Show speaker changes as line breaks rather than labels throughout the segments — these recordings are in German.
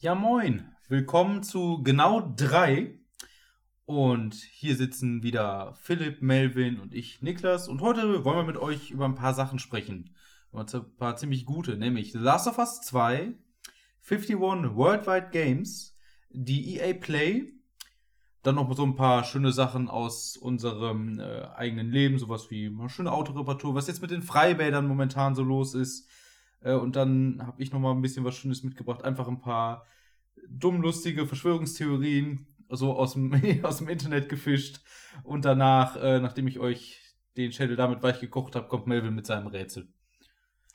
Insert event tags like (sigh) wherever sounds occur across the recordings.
Ja, moin. Willkommen zu genau drei. Und hier sitzen wieder Philipp, Melvin und ich, Niklas. Und heute wollen wir mit euch über ein paar Sachen sprechen. Über ein paar ziemlich gute, nämlich The Last of Us 2, 51 Worldwide Games, die EA Play, dann noch so ein paar schöne Sachen aus unserem äh, eigenen Leben, sowas wie eine schöne Autoreparatur, was jetzt mit den Freibädern momentan so los ist. Äh, und dann habe ich noch mal ein bisschen was Schönes mitgebracht, einfach ein paar dumm lustige Verschwörungstheorien so aus dem, (laughs) aus dem Internet gefischt. Und danach, äh, nachdem ich euch den Schädel damit weich gekocht habe, kommt Melvin mit seinem Rätsel.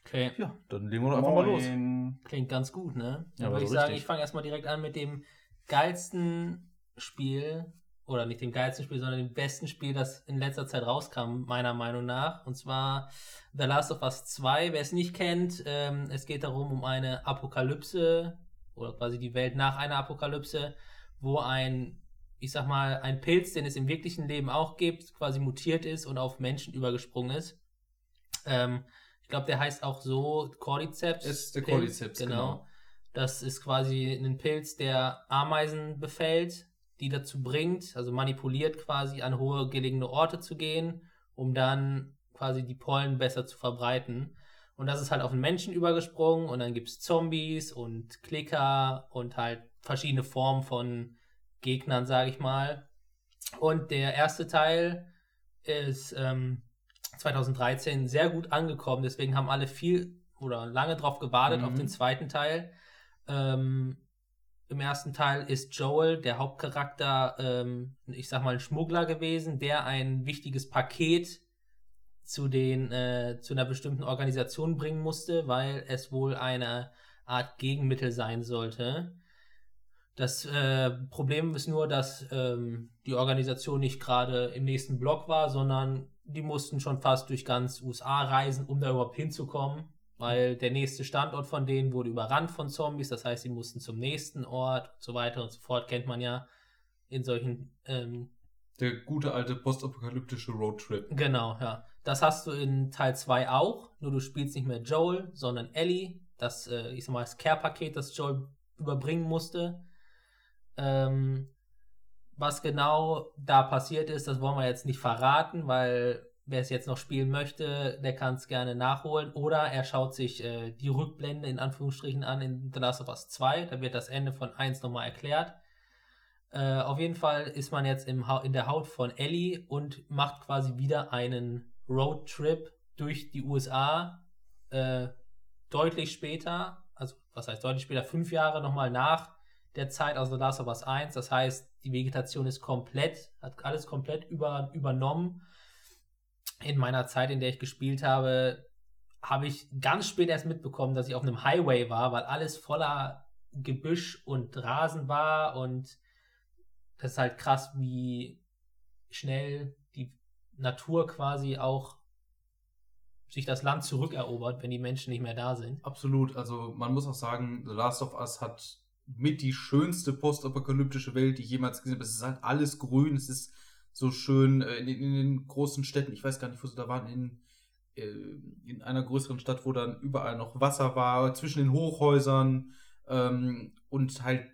Okay.
Ja, dann legen wir doch einfach mal los.
Klingt ganz gut, ne?
Ja,
Dann
aber
würde ich
so
sagen,
richtig.
ich fange erstmal direkt an mit dem geilsten Spiel, oder nicht dem geilsten Spiel, sondern dem besten Spiel, das in letzter Zeit rauskam, meiner Meinung nach. Und zwar The Last of Us 2. Wer es nicht kennt, ähm, es geht darum, um eine Apokalypse, oder quasi die Welt nach einer Apokalypse, wo ein, ich sag mal, ein Pilz, den es im wirklichen Leben auch gibt, quasi mutiert ist und auf Menschen übergesprungen ist. Ähm, ich glaube, der heißt auch so Cordyceps.
Ist der Cordyceps, genau.
Das ist quasi ein Pilz, der Ameisen befällt, die dazu bringt, also manipuliert quasi an hohe gelegene Orte zu gehen, um dann quasi die Pollen besser zu verbreiten. Und das ist halt auf den Menschen übergesprungen und dann gibt es Zombies und Klicker und halt verschiedene Formen von Gegnern, sage ich mal. Und der erste Teil ist ähm, 2013 sehr gut angekommen, deswegen haben alle viel oder lange drauf gewartet
Mhm.
auf den zweiten Teil. Ähm, Im ersten Teil ist Joel, der Hauptcharakter, ähm, ich sag mal, ein Schmuggler gewesen, der ein wichtiges Paket zu, den, äh, zu einer bestimmten Organisation bringen musste, weil es wohl eine Art Gegenmittel sein sollte. Das äh, Problem ist nur, dass ähm, die Organisation nicht gerade im nächsten Block war, sondern die mussten schon fast durch ganz USA reisen, um da überhaupt hinzukommen, weil der nächste Standort von denen wurde überrannt von Zombies, das heißt, sie mussten zum nächsten Ort und so weiter und so fort, kennt man ja in solchen ähm,
Der gute alte postapokalyptische Roadtrip.
Genau, ja. Das hast du in Teil 2 auch, nur du spielst nicht mehr Joel, sondern Ellie. Das, äh, ich sag mal, das Care-Paket, das Joel überbringen musste. Ähm, was genau da passiert ist, das wollen wir jetzt nicht verraten, weil wer es jetzt noch spielen möchte, der kann es gerne nachholen. Oder er schaut sich äh, die Rückblende in Anführungsstrichen an in The Last of Us 2. Da wird das Ende von 1 nochmal erklärt. Äh, auf jeden Fall ist man jetzt im in der Haut von Ellie und macht quasi wieder einen Roadtrip durch die USA. Äh, deutlich später, also was heißt deutlich später, fünf Jahre nochmal nach der Zeit aus The Last of Us 1. Das heißt, die Vegetation ist komplett, hat alles komplett über, übernommen. In meiner Zeit, in der ich gespielt habe, habe ich ganz spät erst mitbekommen, dass ich auf einem Highway war, weil alles voller Gebüsch und Rasen war und das ist halt krass, wie schnell die Natur quasi auch sich das Land zurückerobert, wenn die Menschen nicht mehr da sind.
Absolut. Also man muss auch sagen, The Last of Us hat mit die schönste postapokalyptische Welt, die ich jemals gesehen habe. Es ist halt alles grün, es ist so schön äh, in, in den großen Städten. Ich weiß gar nicht, wo sie da waren. In, äh, in einer größeren Stadt, wo dann überall noch Wasser war, zwischen den Hochhäusern ähm, und halt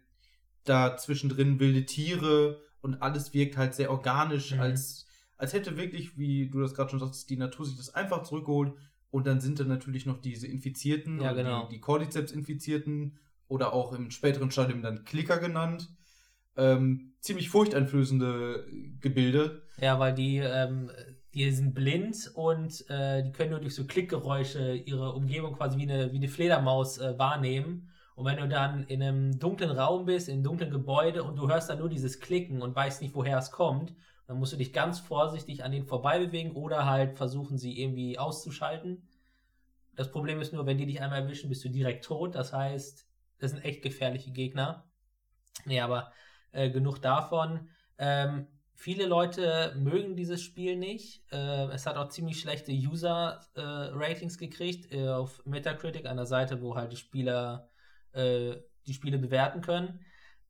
da zwischendrin wilde Tiere und alles wirkt halt sehr organisch,
Mhm.
als, als hätte wirklich, wie du das gerade schon sagst, die Natur sich das einfach zurückgeholt. Und dann sind da natürlich noch diese Infizierten,
Ja, genau.
die, die Cordyceps-Infizierten oder auch im späteren Stadium dann Klicker genannt. Ähm, ziemlich furchteinflößende Gebilde.
Ja, weil die, ähm, die sind blind und äh, die können nur durch so Klickgeräusche ihre Umgebung quasi wie eine, wie eine Fledermaus äh, wahrnehmen. Und wenn du dann in einem dunklen Raum bist, in einem dunklen Gebäude und du hörst dann nur dieses Klicken und weißt nicht, woher es kommt, dann musst du dich ganz vorsichtig an denen vorbei bewegen oder halt versuchen, sie irgendwie auszuschalten. Das Problem ist nur, wenn die dich einmal erwischen, bist du direkt tot. Das heißt, das sind echt gefährliche Gegner. Nee, aber äh, genug davon. Ähm, viele Leute mögen dieses Spiel nicht. Äh, es hat auch ziemlich schlechte User-Ratings gekriegt äh, auf Metacritic, einer Seite, wo halt die Spieler äh, die Spiele bewerten können.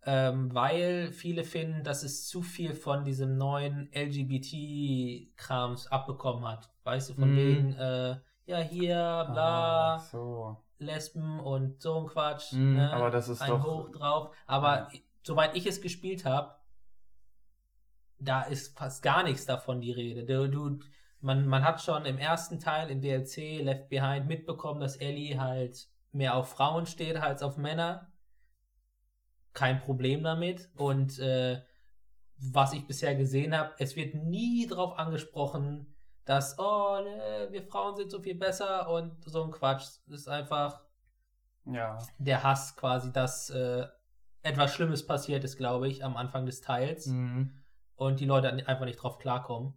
Ähm, weil viele finden, dass es zu viel von diesem neuen LGBT-Krams abbekommen hat. Weißt du, von
Mhm.
wegen, äh, ja, hier, bla,
Ah, so.
Lesben und so ein Quatsch.
Mhm,
ne?
aber das ist
ein
doch-
Hoch drauf. Aber soweit ich es gespielt habe, da ist fast gar nichts davon die Rede. Du, du, man, man hat schon im ersten Teil im DLC Left Behind mitbekommen, dass Ellie halt mehr auf Frauen steht als auf Männer. Kein Problem damit. Und äh, was ich bisher gesehen habe, es wird nie drauf angesprochen, dass, oh, ne, wir Frauen sind so viel besser und so ein Quatsch. Das ist einfach
Ja.
der Hass quasi, dass äh, etwas Schlimmes passiert ist, glaube ich, am Anfang des Teils
Mhm.
und die Leute einfach nicht drauf klarkommen.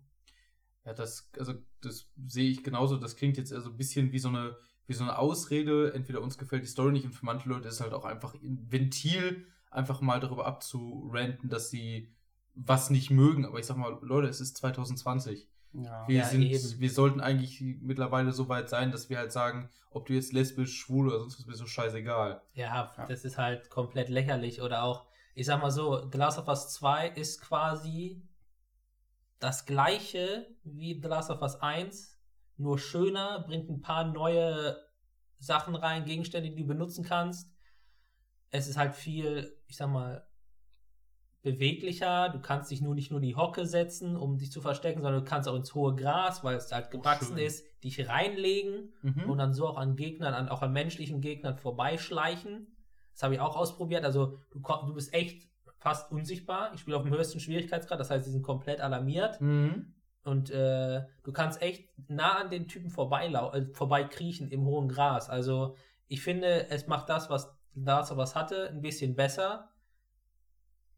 Ja, das, also, das sehe ich genauso. Das klingt jetzt also ein bisschen wie so eine, wie so eine Ausrede. Entweder uns gefällt die Story nicht und für manche Leute ist es halt auch einfach ein Ventil, einfach mal darüber abzuranten, dass sie was nicht mögen. Aber ich sag mal, Leute, es ist 2020.
Ja.
Wir
Ja,
sind,
eben.
wir sollten eigentlich mittlerweile so weit sein, dass wir halt sagen, ob du jetzt lesbisch, schwul oder sonst was bist, so scheißegal.
Ja,
Ja.
das ist halt komplett lächerlich. Oder auch, ich sag mal so, The Last of Us 2 ist quasi das gleiche wie The Last of Us 1, nur schöner, bringt ein paar neue Sachen rein, Gegenstände, die du benutzen kannst. Es ist halt viel, ich sag mal, beweglicher. Du kannst dich nur nicht nur in die Hocke setzen, um dich zu verstecken, sondern du kannst auch ins hohe Gras, weil es halt gewachsen
schön.
ist, dich reinlegen
Mhm.
und dann so auch an Gegnern, an, auch an menschlichen Gegnern vorbeischleichen. Das habe ich auch ausprobiert. Also du, du bist echt fast unsichtbar. Ich spiele auf dem höchsten Schwierigkeitsgrad, das heißt, sie sind komplett alarmiert.
Mhm.
Und äh, du kannst echt nah an den Typen vorbeilau äh, vorbeikriechen im hohen Gras. Also ich finde, es macht das, was Last of Us hatte, ein bisschen besser.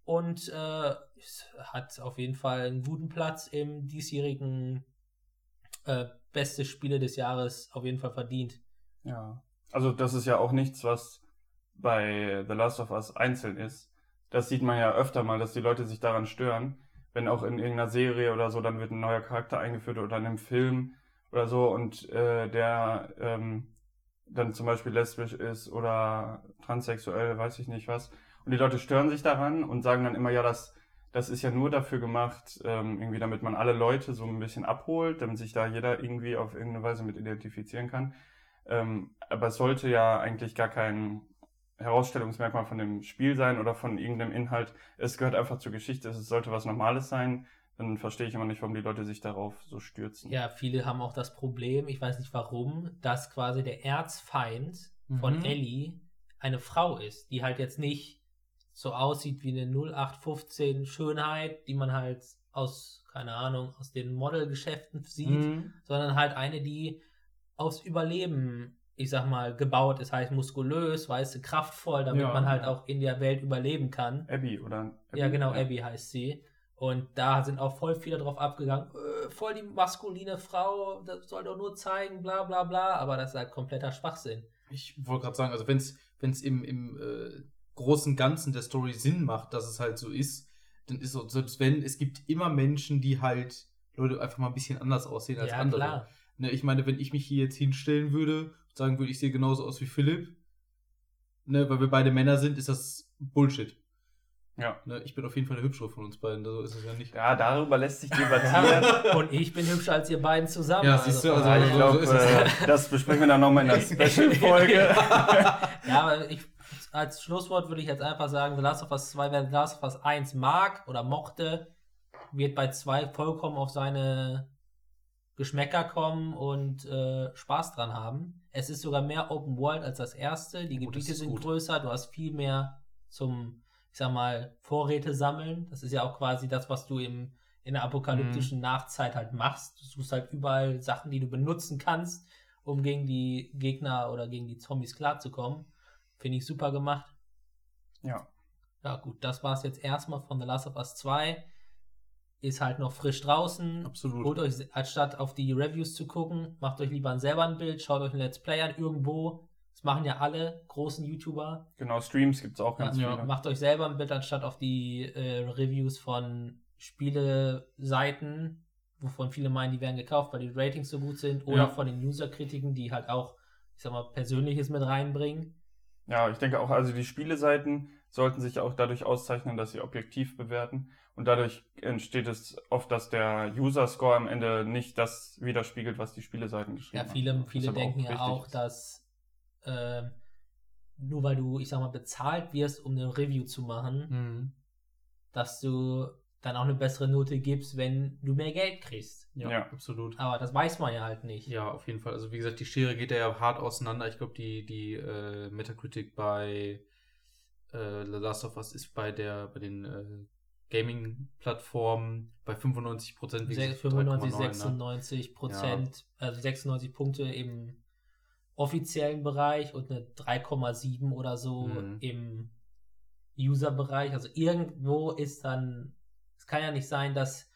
Und äh, es hat auf jeden Fall einen guten Platz im diesjährigen äh, beste Spiele des Jahres auf jeden Fall verdient.
Ja. Also das ist ja auch nichts, was bei The Last of Us einzeln ist. Das sieht man ja öfter mal, dass die Leute sich daran stören, wenn auch in irgendeiner Serie oder so, dann wird ein neuer Charakter eingeführt oder in einem Film oder so und äh, der ähm, dann zum Beispiel lesbisch ist oder transsexuell, weiß ich nicht was. Und die Leute stören sich daran und sagen dann immer, ja, das, das ist ja nur dafür gemacht, ähm, irgendwie damit man alle Leute so ein bisschen abholt, damit sich da jeder irgendwie auf irgendeine Weise mit identifizieren kann. Ähm, aber es sollte ja eigentlich gar kein Herausstellungsmerkmal von dem Spiel sein oder von irgendeinem Inhalt. Es gehört einfach zur Geschichte. Es sollte was Normales sein. Dann verstehe ich immer nicht, warum die Leute sich darauf so stürzen.
Ja, viele haben auch das Problem, ich weiß nicht warum, dass quasi der Erzfeind von
Mhm.
Ellie eine Frau ist, die halt jetzt nicht so aussieht wie eine 0815 Schönheit, die man halt aus, keine Ahnung, aus den Modelgeschäften sieht,
Mhm.
sondern halt eine, die aufs Überleben, ich sag mal, gebaut ist, heißt muskulös, weißt du, kraftvoll, damit
Ja,
man halt
ja.
auch in der Welt überleben kann.
Abby oder Abby?
Ja, genau, Abby heißt sie. Und da sind auch voll viele drauf abgegangen, äh, voll die maskuline Frau, das soll doch nur zeigen, bla bla bla, aber das ist halt kompletter Schwachsinn.
Ich wollte gerade sagen, also wenn es im, im äh, großen Ganzen der Story Sinn macht, dass es halt so ist, dann ist so, selbst wenn, es gibt immer Menschen, die halt Leute einfach mal ein bisschen anders aussehen als
ja,
andere.
klar.
Ne, ich meine, wenn ich mich hier jetzt hinstellen würde und sagen würde, ich sehe genauso aus wie Philipp, ne, weil wir beide Männer sind, ist das Bullshit.
Ja.
Ne, ich bin auf jeden Fall der Hübschere von uns beiden, so ist es ja nicht.
Ja, darüber lässt sich (laughs) debattieren.
Und ich bin hübscher als ihr beiden zusammen.
Ja, siehst du, also-
daher-
ich
so
glaube,
ist es.
äh, das besprechen wir dann nochmal in der (laughs) Special-Folge.
ja, aber ich, als Schlusswort würde ich jetzt einfach sagen, The Last of Us 2, wer The Last of Us 1 mag oder mochte, wird bei 2 vollkommen auf seine Geschmäcker kommen und äh, Spaß dran haben. Es ist sogar mehr Open World als das erste. Die
das
Gebiete sind
gut.
größer, du hast viel mehr zum, ich sag mal, Vorräte sammeln. Das ist ja auch quasi das, was du im, in der
Mhm.
apokalyptischen Nachzeit halt machst. Du suchst halt überall Sachen, die du benutzen kannst, um gegen die Gegner oder gegen die Zombies klarzukommen. Finde ich super gemacht.
ja.
Ja, gut, das war es jetzt erstmal von The Last of Us 2. Ist halt noch frisch draußen.
Absolut.
Holt euch, anstatt auf die Reviews zu gucken, macht euch lieber selber ein Bild, schaut euch ein Let's Play an irgendwo. Das machen ja alle großen YouTuber.
Genau, Streams gibt es auch ganz
Ja.
viele.
Macht euch selber ein Bild, anstatt auf die äh, Reviews von Spieleseiten, wovon viele meinen, die werden gekauft, weil die Ratings so gut sind. Oder
Ja.
von den User-Kritiken, die halt auch, ich sag mal, Persönliches mit reinbringen.
Ja, ich denke auch, also die Spieleseiten sollten sich auch dadurch auszeichnen, dass sie objektiv bewerten. Und dadurch entsteht es oft, dass der User-Score am Ende nicht das widerspiegelt, was die Spieleseiten geschrieben
Ja,
haben.
viele,
Was
viele denken
auch
ja auch,
ist.
dass ähm, nur weil du, ich sag mal, bezahlt wirst, um eine Review zu machen,
Mhm.
dass du dann auch eine bessere Note gibst, wenn du mehr Geld kriegst.
Ja,
Ja.
absolut.
Aber das weiß man ja halt nicht.
Ja, auf jeden Fall. Also wie gesagt, die Schere geht ja hart auseinander. Ich glaube, die, die äh, Metacritic bei äh, The Last of Us ist bei der bei den äh, Gaming-Plattformen bei 95 Prozent.
Se- 95,
ne?
96 Prozent, also 96 Punkte im offiziellen Bereich und eine 3,7 oder so
Mhm.
im User-Bereich. Also irgendwo ist dann, es kann ja nicht sein, dass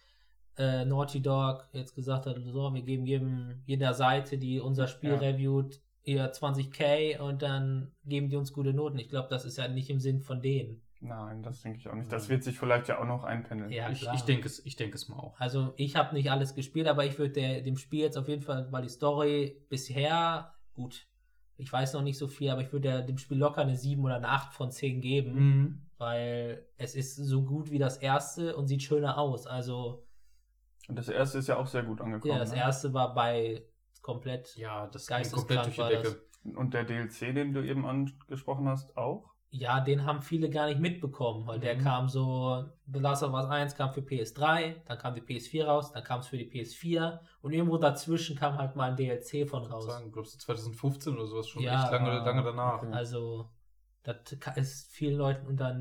äh, Naughty Dog jetzt gesagt hat, so, wir geben jedem, jeder Seite, die unser Spiel
Ja.
reviewt, ihr 20k und dann geben die uns gute Noten. Ich glaube, das ist ja nicht im Sinn von denen.
Nein, das denke ich auch nicht. Das
Nein.
wird sich vielleicht ja auch noch einpendeln.
Ja,
Ich, ich denke es, ich denke es mal auch.
Also ich habe nicht alles gespielt, aber ich würde dem Spiel jetzt auf jeden Fall, weil die Story bisher, gut, ich weiß noch nicht so viel, aber ich würde dem Spiel locker eine 7 oder eine 8 von 10 geben,
Mhm.
weil es ist so gut wie das erste und sieht schöner aus. Also
Und das erste ist ja auch sehr gut angekommen.
ja, das
ne?
erste war bei komplett,
Ja, das ging
Geisteskrank
komplett durch die
war
Decke.
Und der DLC, den du eben angesprochen hast, auch?
Ja, den haben viele gar nicht mitbekommen, weil der
Mhm.
kam so, The Last of Us 1 kam für PS3, dann kam die PS4 raus, dann kam es für die PS4 und irgendwo dazwischen kam halt mal ein DLC von
Ich
raus.
sagen, glaubst du 2015 oder sowas schon
Ja,
echt lange,
ah,
lange danach.
okay.
Also, das ist vielen Leuten unter,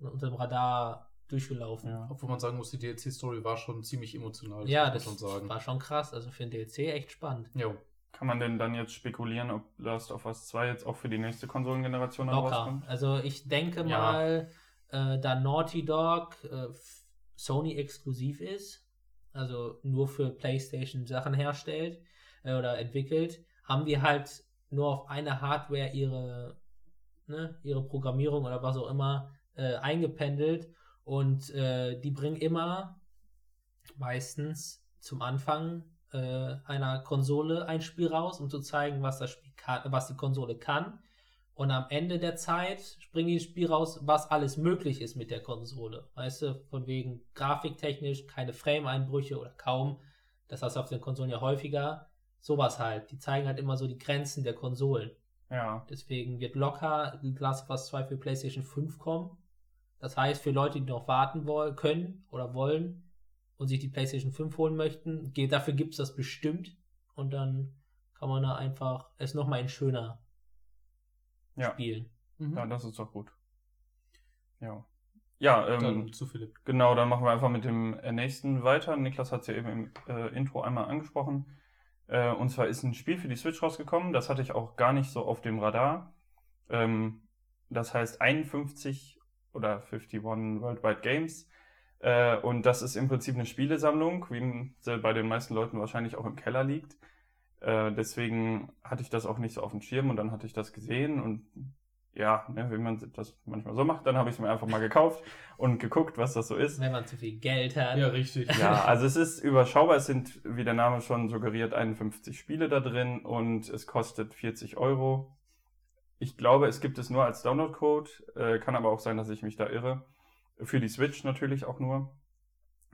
unter dem Radar durchgelaufen. Ja,
Ja.
Obwohl man sagen muss, die DLC-Story war schon ziemlich emotional.
das
muss man sagen.
war schon krass. Also für den DLC echt spannend.
Jo.
Kann man denn dann jetzt spekulieren, ob Last of Us 2 jetzt auch für die nächste Konsolengeneration dann
Locker.
rauskommt?
Also ich denke
Ja.
mal, äh, da Naughty Dog äh, Sony exklusiv ist, also nur für PlayStation Sachen herstellt äh, oder entwickelt, haben die halt nur auf eine Hardware ihre, ne, ihre Programmierung oder was auch immer äh, eingependelt und äh, die bringen immer meistens zum Anfang äh, einer Konsole ein Spiel raus, um zu zeigen, was das Spiel kann, was die Konsole kann. Und am Ende der Zeit bringen die ein Spiel raus, was alles möglich ist mit der Konsole. Weißt du, von wegen grafiktechnisch keine Frame-Einbrüche oder kaum. Das hast du auf den Konsolen ja häufiger. Sowas halt. Die zeigen halt immer so die Grenzen der Konsolen.
Ja,
Deswegen wird locker Last of Us 2 für PlayStation 5 kommen. Das heißt, für Leute, die noch warten wollen, können oder wollen und sich die PlayStation 5 holen möchten, geht, dafür gibt es das bestimmt. Und dann kann man da einfach es nochmal in schöner
ja.
spielen.
Mhm.
Ja, das ist doch gut. Ja. Ja, ähm,
Dann zu Philipp.
Genau, dann machen wir einfach mit dem äh, nächsten weiter. Niklas hat es ja eben im äh, Intro einmal angesprochen. Äh, und zwar ist ein Spiel für die Switch rausgekommen. Das hatte ich auch gar nicht so auf dem Radar. Ähm, das heißt 51 oder 51 Worldwide Games. Äh, und das ist im Prinzip eine Spielesammlung, wie sie bei den meisten Leuten wahrscheinlich auch im Keller liegt. Äh, deswegen hatte ich das auch nicht so auf dem Schirm und dann hatte ich das gesehen und ja, ne, wie man das manchmal so macht, dann habe ich es mir einfach mal gekauft und geguckt, was das so ist.
Wenn man zu viel Geld hat.
Ja, richtig.
Ja, also es ist überschaubar. Es sind, wie der Name schon suggeriert, 51 Spiele da drin und es kostet 40 Euro. Ich glaube, es gibt es nur als Download-Code. Äh, kann aber auch sein, dass ich mich da irre. Für die Switch natürlich auch nur.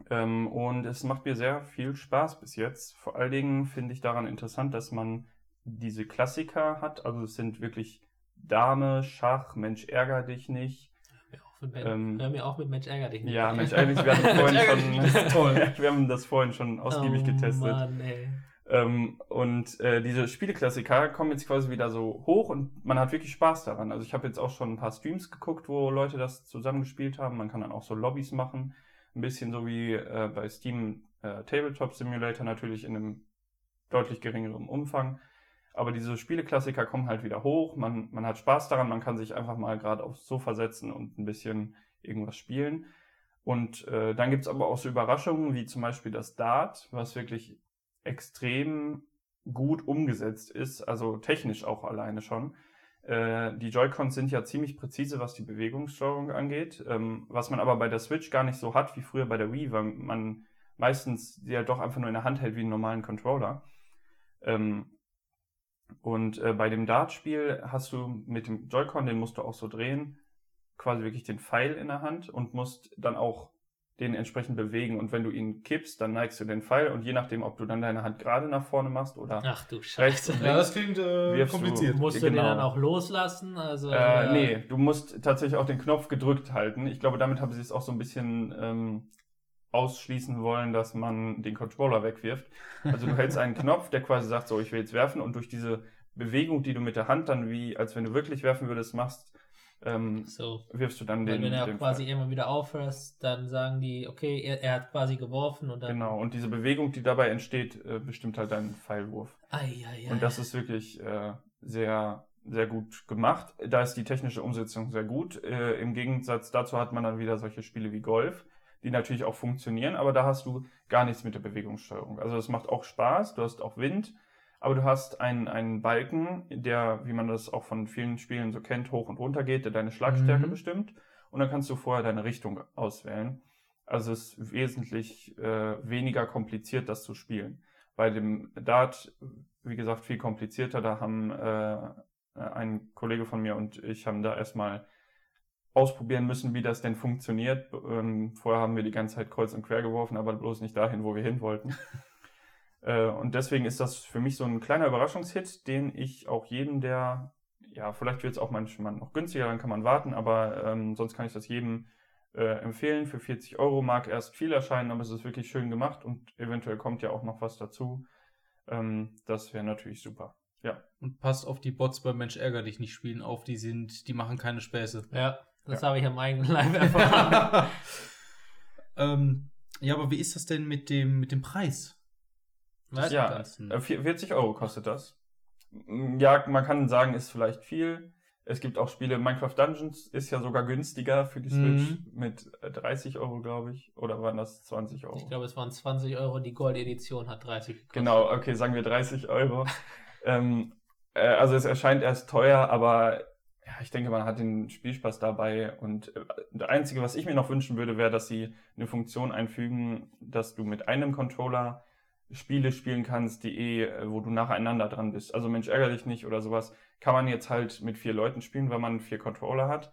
Ähm, und es macht mir sehr viel Spaß bis jetzt. Vor allen Dingen finde ich daran interessant, dass man diese Klassiker hat. Also es sind wirklich Dame, Schach, Mensch, ärger dich nicht.
Hör,
Ähm,
Hör mir auch mit Mensch ärger dich nicht.
Ja, Mensch, ärger dich. Wir hatten (laughs) vorhin schon, (laughs) wir haben das vorhin schon ausgiebig
oh,
getestet.
Mann, ey.
Ähm, und äh, diese Spieleklassiker kommen jetzt quasi wieder so hoch und man hat wirklich Spaß daran. Also ich habe jetzt auch schon ein paar Streams geguckt, wo Leute das zusammengespielt haben. Man kann dann auch so Lobbys machen. Ein bisschen so wie äh, bei Steam äh, Tabletop Simulator natürlich in einem deutlich geringeren Umfang. Aber diese Spieleklassiker kommen halt wieder hoch. Man, man hat Spaß daran. Man kann sich einfach mal gerade aufs Sofa setzen und ein bisschen irgendwas spielen. Und äh, dann gibt's aber auch so Überraschungen, wie zum Beispiel das Dart, was wirklich extrem gut umgesetzt ist, also technisch auch alleine schon. Äh, die Joy-Cons sind ja ziemlich präzise, was die Bewegungssteuerung angeht, ähm, was man aber bei der Switch gar nicht so hat wie früher bei der Wii, weil man meistens die ja doch einfach nur in der Hand hält wie einen normalen Controller. Ähm, und äh, bei dem Dart-Spiel hast du mit dem Joy-Con, den musst du auch so drehen, quasi wirklich den Pfeil in der Hand und musst dann auch den entsprechend bewegen und wenn du ihn kippst, dann neigst du den Pfeil und je nachdem, ob du dann deine Hand gerade nach vorne machst oder
Ach du
rechts
Scheiße.
und
Ja,
links.
das klingt äh,
Wirfst du-
kompliziert.
Musst du den
Genau.
dann auch loslassen? Also,
Äh, nee, du musst tatsächlich auch den Knopf gedrückt halten. Ich glaube, damit haben sie es auch so ein bisschen ähm, ausschließen wollen, dass man den Controller wegwirft. Also du hältst einen Knopf, der quasi sagt, so, ich will jetzt werfen und durch diese Bewegung, die du mit der Hand dann wie, als wenn du wirklich werfen würdest, machst, ähm,
So.
wirfst du dann den,
wenn er quasi
Pfeil.
irgendwann wieder aufhörst, dann sagen die, okay, er, er hat quasi geworfen und dann.
Genau, und diese Bewegung, die dabei entsteht, äh, bestimmt halt deinen Pfeilwurf.
Ei, ei, ei.
Und das ist wirklich äh, sehr, sehr gut gemacht. Da ist die technische Umsetzung sehr gut. Äh, Im Gegensatz dazu hat man dann wieder solche Spiele wie Golf, die natürlich auch funktionieren, aber da hast du gar nichts mit der Bewegungssteuerung. Also es macht auch Spaß, du hast auch Wind, aber du hast einen, einen Balken, der, wie man das auch von vielen Spielen so kennt, hoch und runter geht, der deine Schlagstärke
Mhm.
bestimmt. Und dann kannst du vorher deine Richtung auswählen. Also es ist wesentlich äh, weniger kompliziert, das zu spielen. Bei dem Dart, wie gesagt, viel komplizierter. Da haben äh, ein Kollege von mir und ich haben da erstmal ausprobieren müssen, wie das denn funktioniert. Ähm, vorher haben wir die ganze Zeit kreuz und quer geworfen, aber bloß nicht dahin, wo wir hin wollten. Äh, und deswegen ist das für mich so ein kleiner Überraschungshit, den ich auch jedem, der, ja, vielleicht wird es auch manchmal noch günstiger, dann kann man warten, aber ähm, sonst kann ich das jedem äh, empfehlen. Für 40 Euro mag erst viel erscheinen, aber es ist wirklich schön gemacht und eventuell kommt ja auch noch was dazu. Ähm, das wäre natürlich super.
Und passt auf die Bots bei Mensch ärger dich nicht spielen auf, die sind, die machen keine Späße.
Ja, das
Ja.
habe ich am eigenen Leib erfahren. (laughs) (laughs)
ähm, ja, aber wie ist das denn mit dem, mit dem Preis?
Was?
Ja. Äh, vier- 40 Euro kostet das. Mm, Ja, man kann sagen, ist vielleicht viel. Es gibt auch Spiele, Minecraft Dungeons ist ja sogar günstiger für die Switch
Mhm.
mit äh, 30 Euro, glaube ich. Oder waren das 20 Euro?
Ich glaube, es waren 20 Euro, die Gold-Edition hat 30 gekostet.
Genau, okay, sagen wir 30 Euro. (laughs) ähm, äh, also es erscheint erst teuer, aber ja, ich denke, man hat den Spielspaß dabei. Und äh, das Einzige, was ich mir noch wünschen würde, wäre, dass sie eine Funktion einfügen, dass du mit einem Controller Spiele spielen kannst, die eh, äh, wo du nacheinander dran bist. Also Mensch, ärger dich nicht oder sowas. Kann man jetzt halt mit vier Leuten spielen, weil man vier Controller hat.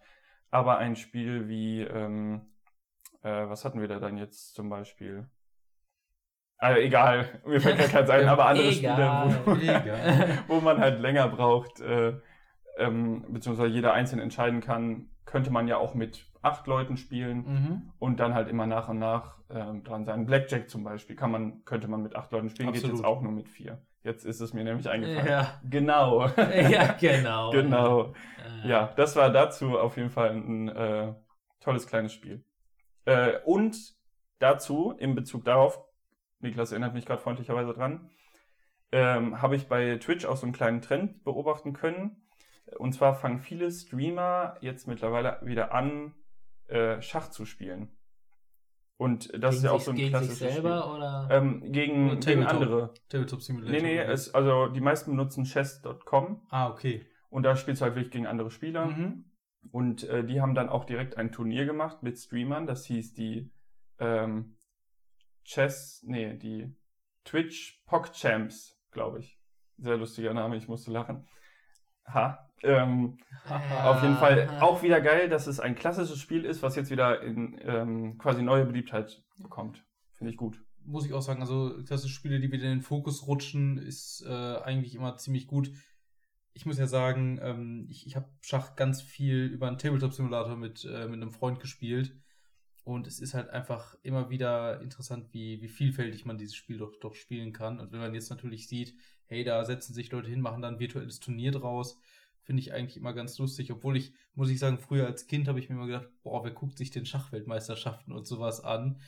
Aber ein Spiel wie, ähm, äh, was hatten wir da dann jetzt zum Beispiel? Also egal, (laughs) mir fällt gar keins ein, (laughs) aber andere
Egal.
Spiele, wo, (laughs)
Egal.
wo man halt länger braucht, äh, ähm, beziehungsweise jeder einzeln entscheiden kann, könnte man ja auch mit acht Leuten spielen
Mhm.
und dann halt immer nach und nach ähm, dran sein. Blackjack zum Beispiel kann man, könnte man mit acht Leuten spielen, geht
Absolut.
jetzt auch nur mit vier. Jetzt ist es mir nämlich eingefallen.
Ja.
Genau. (laughs)
ja, (laughs) genau.
genau.
Äh,
Ja, das war dazu auf jeden Fall ein äh, tolles kleines Spiel. Äh, und dazu, in Bezug darauf, Niklas erinnert mich gerade freundlicherweise dran, ähm, habe ich bei Twitch auch so einen kleinen Trend beobachten können. Und zwar fangen viele Streamer jetzt mittlerweile wieder an, äh, Schach zu spielen. Und das ist
gegen
ja auch
sich,
so ein
gegen
klassisches
sich selber
Spiel.
oder?
Ähm, gegen,
Oder
gegen andere.
Tabletop Simulator.
Nee, nee, es, also die meisten benutzen chess.com
ah, okay.
und da spielst du halt wirklich gegen andere Spieler.
Mhm.
Und äh, die haben dann auch direkt ein Turnier gemacht mit Streamern. Das hieß die ähm, Chess, nee, die Twitch Pock Champs, glaube ich. Sehr lustiger Name, ich musste lachen. Ha. Ähm, (laughs) auf jeden Fall auch wieder geil, dass es ein klassisches Spiel ist, was jetzt wieder in ähm, quasi neue Beliebtheit bekommt. Finde ich gut.
muss ich auch sagen, also klassische Spiele, die wieder in den Fokus rutschen, ist äh, eigentlich immer ziemlich gut. Ich muss ja sagen, ähm, ich, ich habe Schach ganz viel über einen Tabletop-Simulator mit, äh, mit einem Freund gespielt. Und es ist halt einfach immer wieder interessant, wie, wie vielfältig man dieses Spiel doch, doch spielen kann. Und wenn man jetzt natürlich sieht, hey, da setzen sich Leute hin, machen dann ein virtuelles Turnier draus, finde ich eigentlich immer ganz lustig. Obwohl ich, muss ich sagen, früher als Kind habe ich mir immer gedacht, boah, wer guckt sich denn Schachweltmeisterschaften und sowas an?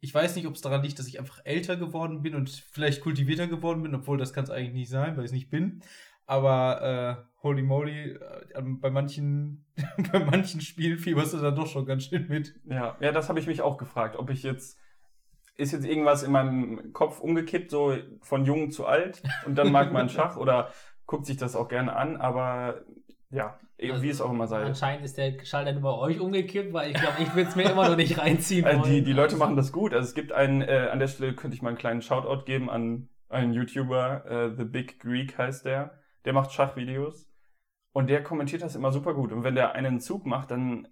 Ich weiß nicht, ob es daran liegt, dass ich einfach älter geworden bin und vielleicht kultivierter geworden bin, obwohl das kann es eigentlich nicht sein, weil ich es nicht bin. Aber äh, holy moly, äh, bei manchen, (laughs) bei manchen Spielen fieberst du dann doch schon ganz schön mit.
Ja, ja, das habe ich mich auch gefragt, ob ich jetzt ist jetzt irgendwas in meinem Kopf umgekippt, so von jung zu alt und dann mag man Schach oder guckt sich das auch gerne an, aber ja,
Also,
wie es auch immer sei.
Anscheinend ist der Schalter bei euch umgekippt, weil ich glaube, ich will es mir immer noch nicht reinziehen
Äh,
wollen.
die, die Leute machen das gut. Also es gibt einen, äh, an der Stelle könnte ich mal einen kleinen Shoutout geben an einen YouTuber, äh, The Big Greek heißt der. Der macht Schachvideos und der kommentiert das immer super gut. Und wenn der einen Zug macht, dann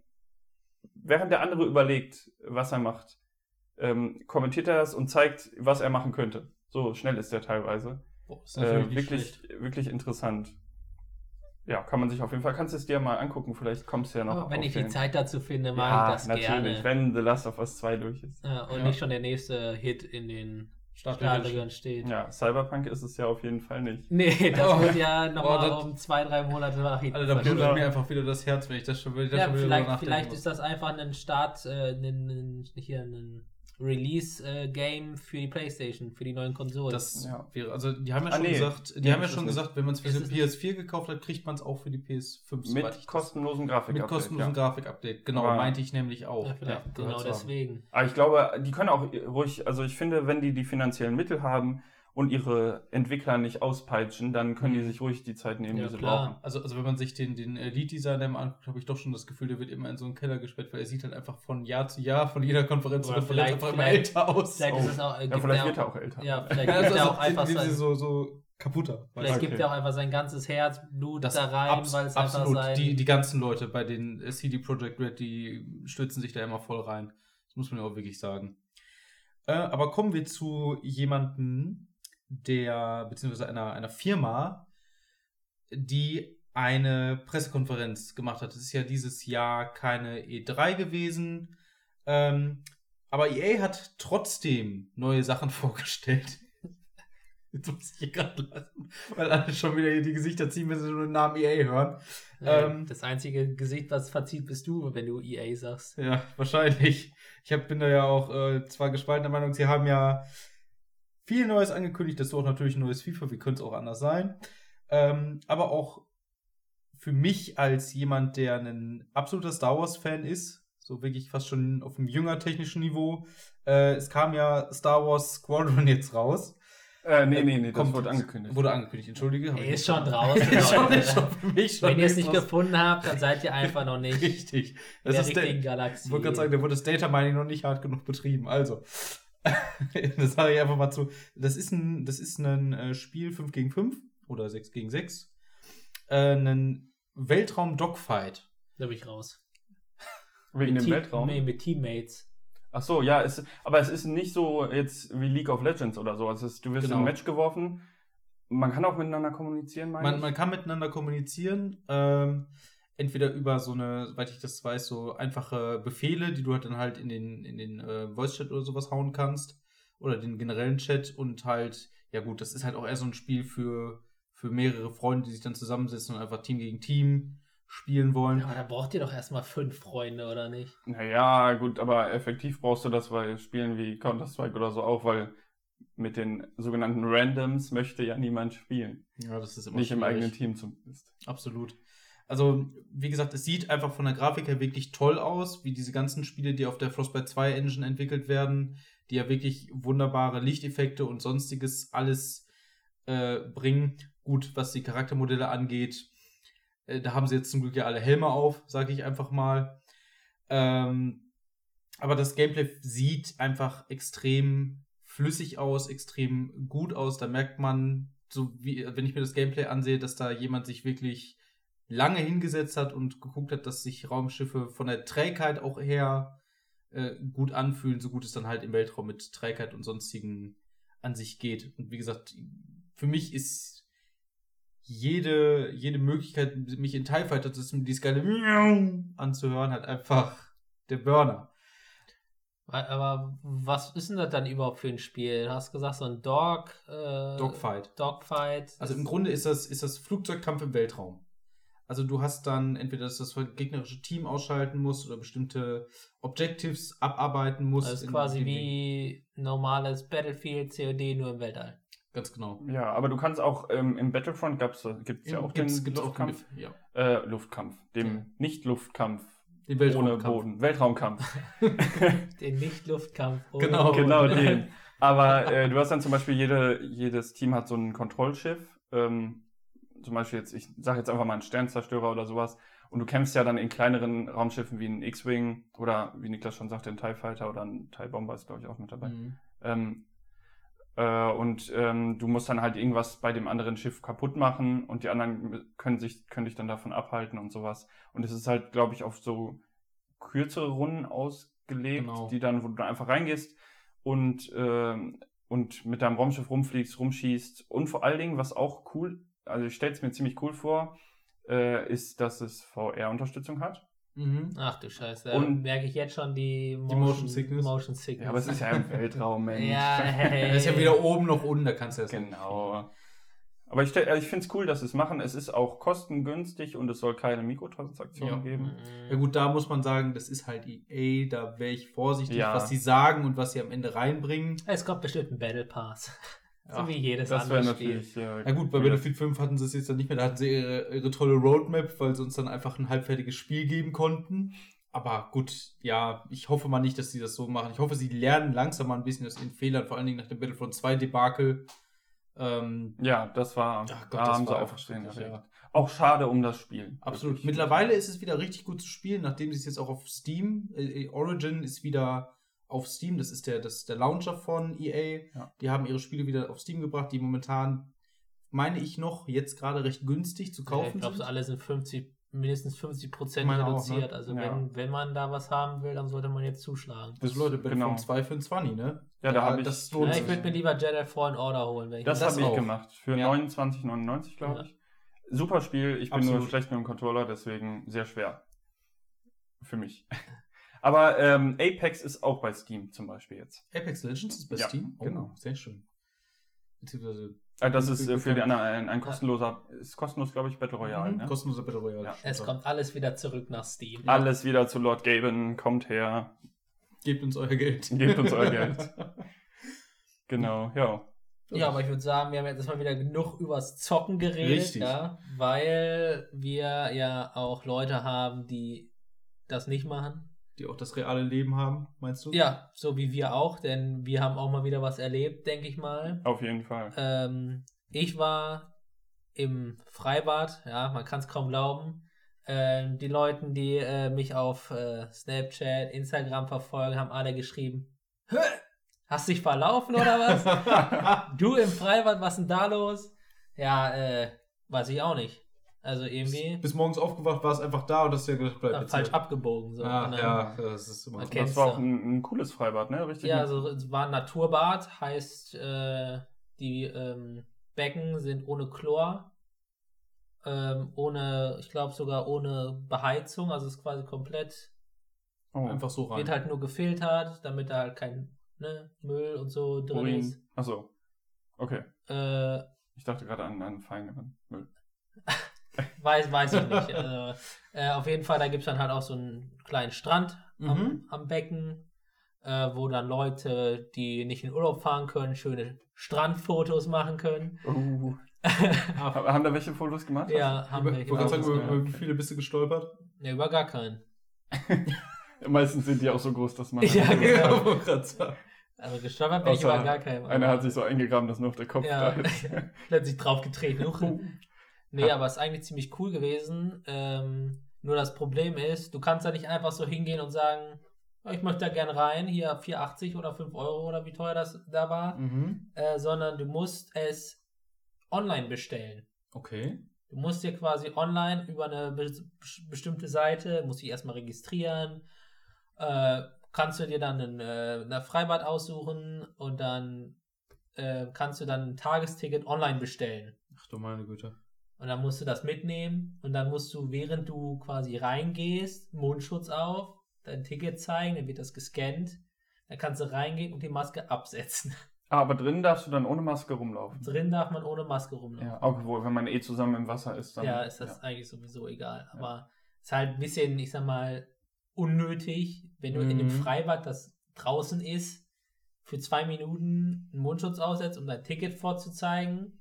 während der andere überlegt, was er macht, ähm, kommentiert er das und zeigt, was er machen könnte. So schnell ist er teilweise.
Boah, ist
Äh,
natürlich
wirklich,
schlecht.
wirklich interessant. Ja, kann man sich auf jeden Fall, kannst du es dir mal angucken, vielleicht kommst du ja noch
Aber wenn
auf
ich die
den-
Zeit dazu finde, mache
ja,
ich das
natürlich,
gerne.
wenn The Last of Us 2 durch ist.
Ja, und
Ja.
nicht schon der nächste Hit in den
Startlöchern.
Steht.
Ja, Cyberpunk ist es ja auf jeden Fall nicht.
Nee, (laughs) das
Oh.
wird ja nochmal
Oh,
um zwei, drei Monate nach hinten
Alter, da blutet
Genau.
mir einfach wieder das Herz, wenn ich das schon, wenn ich das
Ja,
schon wieder
vielleicht, vielleicht ist das einfach ein Start, äh, ein, ein, hier ein Release-Game für die Playstation, für die neuen Konsolen.
Das
Ja.
wäre, also die haben ja
Ah,
schon
nee.
gesagt, die
Nee,
haben ja schon
es
gesagt, wenn man es für
es
PS4 gekauft hat, kriegt man es auch für die PS5. soweit ich
Mit kostenlosen Grafik.
mit kostenlosem Grafik-Update. Genau,
Aber-
meinte ich nämlich auch.
ja,
Ja,
genau deswegen.
Aber ich glaube, die können auch ruhig, also ich finde, wenn die die finanziellen Mittel haben und ihre Entwickler nicht auspeitschen, dann können die
Mhm.
sich ruhig die Zeit nehmen,
Ja,
die sie
klar.
brauchen.
Also, also wenn man sich den, den Lead-Designer mal anguckt, habe ich doch schon das Gefühl, der wird immer in so einen Keller gesperrt, weil er sieht halt einfach von Jahr zu Jahr, von jeder Konferenz zu
Oder
Konferenz
vielleicht-
einfach immer älter aus.
Vielleicht
Oh.
ist es auch, äh,
Ja, vielleicht wird er
auch,
auch älter.
ja, vielleicht
also,
er auch einfach sein,
so, so kaputter.
vielleicht
Okay.
gibt er auch einfach sein ganzes Herzblut
Das
da rein,
abs
weil es
absolut.
einfach sein
Die, die ganzen Leute bei den äh, CD Projekt Red, die stürzen sich da immer voll rein. Das muss man ja auch wirklich sagen. Äh, aber kommen wir zu jemandem, der, beziehungsweise einer, einer Firma, die eine Pressekonferenz gemacht hat. Es ist ja dieses Jahr keine E3 gewesen. Ähm, aber EA hat trotzdem neue Sachen (laughs) vorgestellt. Jetzt muss ich hier gerade lachen, weil alle schon wieder hier die Gesichter ziehen, wenn sie nur den Namen EA hören.
äh,
ähm,
das einzige Gesicht, was verzieht, bist du, wenn du EA sagst.
Ja, wahrscheinlich. Ich hab, bin da ja auch äh, zwar gespaltener Meinung, sie haben ja viel Neues angekündigt, das ist auch natürlich ein neues FIFA, wie könnte es auch anders sein. Ähm, aber auch für mich als jemand, der ein absoluter Star Wars-Fan ist, so wirklich fast schon auf einem jünger technischen Niveau, äh, es kam ja Star Wars Squadron (laughs) jetzt raus.
Äh, nee, nee, nee, das
Kommt
wurde angekündigt.
Wurde angekündigt, entschuldige.
Er
ich
ist schon draußen, (laughs)
ist schon,
Leute.
ist schon für mich schon
Wenn ihr es nicht gefunden habt, dann seid ihr einfach noch nicht (laughs) in
Richtig.
der
Das ist der,
richtigen Galaxie.
Ich wollte gerade sagen, da wurde das Data Mining noch nicht hart genug betrieben. Also, (laughs) das sage ich einfach mal zu. Das ist ein, das ist ein äh, Spiel 5 gegen 5 oder 6 gegen 6. Äh, ein Weltraum-Dogfight.
da bin ich raus.
Wegen
mit
dem
Team-
Weltraum.
Nee, mit Teammates.
Ach so, ja, es, aber es ist nicht so jetzt wie League of Legends oder so. Also es ist, du wirst
Genau.
in ein Match geworfen. Man kann auch miteinander kommunizieren, meine
Man,
ich.
man kann miteinander kommunizieren. Ähm, entweder über so eine, soweit ich das weiß, so einfache Befehle, die du halt dann halt in den, in den äh, Voice-Chat oder sowas hauen kannst. Oder den generellen Chat und halt, ja gut, das ist halt auch eher so ein Spiel für, für mehrere Freunde, die sich dann zusammensetzen und einfach Team gegen Team spielen wollen.
Ja, aber da braucht ihr doch erstmal fünf Freunde, oder nicht?
Naja, gut, aber effektiv brauchst du das bei Spielen wie Counter-Strike oder so auch, weil mit den sogenannten Randoms möchte ja niemand spielen.
Ja, das ist immer
Nicht im
schwierig.
eigenen Team zumindest.
Absolut. Also, wie gesagt, es sieht einfach von der Grafik her wirklich toll aus, wie diese ganzen Spiele, die auf der Frostbite 2 Engine entwickelt werden, die ja wirklich wunderbare Lichteffekte und sonstiges alles äh, bringen. Gut, was die Charaktermodelle angeht, äh, da haben sie jetzt zum Glück ja alle Helme auf, sage ich einfach mal. Ähm, aber das Gameplay sieht einfach extrem flüssig aus, extrem gut aus. Da merkt man, so wie, wenn ich mir das Gameplay ansehe, dass da jemand sich wirklich lange hingesetzt hat und geguckt hat, dass sich Raumschiffe von der Trägheit auch her äh, gut anfühlen, so gut es dann halt im Weltraum mit Trägheit und sonstigen an sich geht. Und wie gesagt, für mich ist jede, jede Möglichkeit, mich in TIE Fighter zu dieses geile (laughs) anzuhören, halt einfach der Burner.
Aber was ist denn das dann überhaupt für ein Spiel? Du hast gesagt, so ein Dog. Äh,
Dogfight.
Dogfight.
Also im Grunde ist das, ist das Flugzeugkampf im Weltraum. Also du hast dann entweder, dass das gegnerische Team ausschalten musst oder bestimmte Objectives abarbeiten musst.
Das ist
in-
quasi wie normales Battlefield COD nur im Weltall.
Ganz genau.
Ja, aber du kannst auch ähm, im Battlefront gibt es ja auch
Gibt's-
den
gibt's auch
Luftkampf.
ja.
äh, Luftkampf. Dem
Ja.
Nicht-Luftkampf.
Den
Ohne. Boden. Weltraumkampf. (laughs)
Den Nicht-Luftkampf. ohne
Genau.
Boden.
genau den. (laughs) Aber äh, du hast dann zum Beispiel, jede, jedes Team hat so ein Kontrollschiff. Ähm, zum Beispiel jetzt, ich sage jetzt einfach mal einen Sternzerstörer oder sowas. Und du kämpfst ja dann in kleineren Raumschiffen wie ein X-Wing oder wie Niklas schon sagte, ein TIE Fighter oder ein TIE Bomber ist, glaube ich, auch mit dabei.
Mhm.
Ähm, äh, und ähm, du musst dann halt irgendwas bei dem anderen Schiff kaputt machen und die anderen können sich können dich dann davon abhalten und sowas. Und es ist halt, glaube ich, auf so kürzere Runden gelegt,
Genau.
die dann, wo du dann einfach reingehst und, ähm, und mit deinem Raumschiff rumfliegst, rumschießt. Und vor allen Dingen, was auch cool, also ich stelle es mir ziemlich cool vor, äh, ist, dass es VR-Unterstützung hat.
Mhm.
Ach du Scheiße,
Und-
merke ich jetzt schon die Motion,
Motion Sickness.
Motion Sickness.
Ja, aber es ist ja im Weltraum, Mensch.
Ja, hey.
Er ist ja weder oben noch unten, da kannst du das
Genau. Aber ich, also ich finde es cool, dass sie es machen. Es ist auch kostengünstig und es soll keine Mikrotransaktionen
Ja.
geben.
Mhm.
Ja gut, da muss man sagen, das ist halt EA, da wäre ich vorsichtig,
Ja.
was sie sagen und was sie am Ende reinbringen.
Es kommt bestimmt ein Battle Pass. So
Ja,
wie jedes
Das
andere Spiel.
Äh,
Ja gut, bei. Battlefield 5 hatten sie es jetzt dann nicht mehr, da hatten sie ihre, ihre tolle Roadmap, weil sie uns dann einfach ein halbfertiges Spiel geben konnten. Aber gut, ja, ich hoffe mal nicht, dass sie das so machen. Ich hoffe, sie lernen langsam mal ein bisschen aus ihren Fehlern, vor allen Dingen nach dem Battlefront 2 Debakel. Ähm,
Ja, das war.
Ach Gott,
da
das
haben sie
war
auch verstehen. Ja. Auch schade um das Spiel.
Absolut. Mittlerweile ist es wieder richtig gut zu spielen, nachdem sie es jetzt auch auf Steam, äh, Origin ist wieder auf Steam, das ist der, das ist der Launcher von EA.
Ja.
Die haben ihre Spiele wieder auf Steam gebracht, die momentan, meine ich noch, jetzt gerade recht günstig zu
Ja,
kaufen
ich glaube, so
sind.
alle sind 50, mindestens 50 Prozent
Ich meine auch,
reduziert.
ne?
Also
Ja.
wenn, wenn man da was haben will, dann sollte man jetzt zuschlagen.
Das Leute, Battlefront
genau.
2 für ein 20, ne?
Ja, da hab ich-
das
Ja,
lohnt
ich
sich.
würde mir lieber Jedi Fallen Order holen, wenn ich
Das,
Das
habe ich gemacht. Für
Ja.
29,99 glaube
Ja.
ich. Super Spiel. Ich bin nur
Absolut.
schlecht mit dem Controller, deswegen sehr schwer. Für mich. (laughs) Aber ähm, Apex ist auch bei Steam zum Beispiel jetzt.
Apex Legends ist bei
Ja,
Steam? Oh,
genau.
Sehr schön. Beziehungsweise
Äh, das ist äh, für die anderen ein, ein kostenloser, ist kostenlos, glaube ich, Battle Royale.
mhm,
Ne?
kostenloser Battle Royale.
Ja.
Es kommt alles wieder zurück nach Steam.
Alles wieder zu Lord Gaben, kommt her,
Gebt uns euer Geld.
gebt uns euer Geld. (laughs) Genau, ja.
Ja, aber ich würde sagen, wir haben jetzt mal wieder genug übers Zocken geredet,
Richtig.
ja, weil wir ja auch Leute haben, die das nicht machen.
Die auch das reale Leben haben, meinst du?
Ja, so wie wir auch, denn wir haben auch mal wieder was erlebt, denke ich mal.
Auf jeden Fall.
Ähm, ich war im Freibad, ja, man kann es kaum glauben. Ähm, die Leute, die äh, mich auf äh, Snapchat, Instagram verfolgen, haben alle geschrieben, "Hä? hast dich verlaufen oder was? (laughs) du im Freibad, was denn da los? Ja, äh, weiß ich auch nicht. Also irgendwie
Bis morgens aufgewacht war es einfach da und hast ja gedacht, bleib
äh,
jetzt
falsch
hier.
abgebogen. So.
Ah, ja, das ist immer
kennt-
Das war auch ein, ein cooles Freibad, ne? Richtig.
Ja, also es war ein Naturbad, heißt äh, die ähm, Becken sind ohne Chlor, ähm, ohne, ich glaube sogar ohne Beheizung, also es ist quasi komplett,
oh,
Einfach so rein.
wird halt nur gefiltert, damit da halt kein ne, Müll und so drin
Urin.
ist.
Achso. Okay.
Äh,
Ich dachte gerade an einen feineren Müll. (laughs)
weiß, weiß ich nicht. also, äh, auf jeden Fall, da gibt es dann halt auch so einen kleinen Strand am,
Mhm.
am Becken, äh, wo dann Leute, die nicht in Urlaub fahren können, schöne Strandfotos machen können.
Uh. (laughs) Ha- Haben da welche Fotos gemacht?
Ja, haben
über, wollte gerade sagen, über, über wie viele bist du gestolpert?
Ne, über gar keinen. (laughs)
Meistens sind die auch so groß, dass man. (laughs)
Ja, genau. Also gestolpert bin ich über gar keinen.
Einer hat sich so eingegraben, dass nur auf der Kopf
Ja.
da ist.
plötzlich draufgetreten. Nee, aber es ist eigentlich ziemlich cool gewesen. Ähm, nur das Problem ist, du kannst da nicht einfach so hingehen und sagen, "Oh, ich möchte da gern rein, hier 4,80 oder 5 Euro oder wie teuer das da war,
Mhm.
äh, sondern du musst es online bestellen.
Okay.
Du musst dir quasi online über eine be bestimmte Seite, musst dich erstmal registrieren, äh, kannst du dir dann ein, äh, ein Freibad aussuchen und dann äh, kannst du dann ein Tagesticket online bestellen.
Ach du meine Güte.
Und dann musst du das mitnehmen und dann musst du, während du quasi reingehst, Mundschutz auf, dein Ticket zeigen, dann wird das gescannt, dann kannst du reingehen und die Maske absetzen. (laughs)
Ah, aber drin darfst du dann ohne Maske rumlaufen.
Drin darf man ohne Maske rumlaufen.
Ja, auch wohl, wenn man eh zusammen im Wasser ist, dann.
ja, ist das eigentlich sowieso egal. Aber es ist halt ein bisschen, ich sag mal, unnötig, wenn du in einem
Mhm.
Freibad, das draußen ist, für zwei Minuten einen Mundschutz aussetzt, um dein Ticket vorzuzeigen,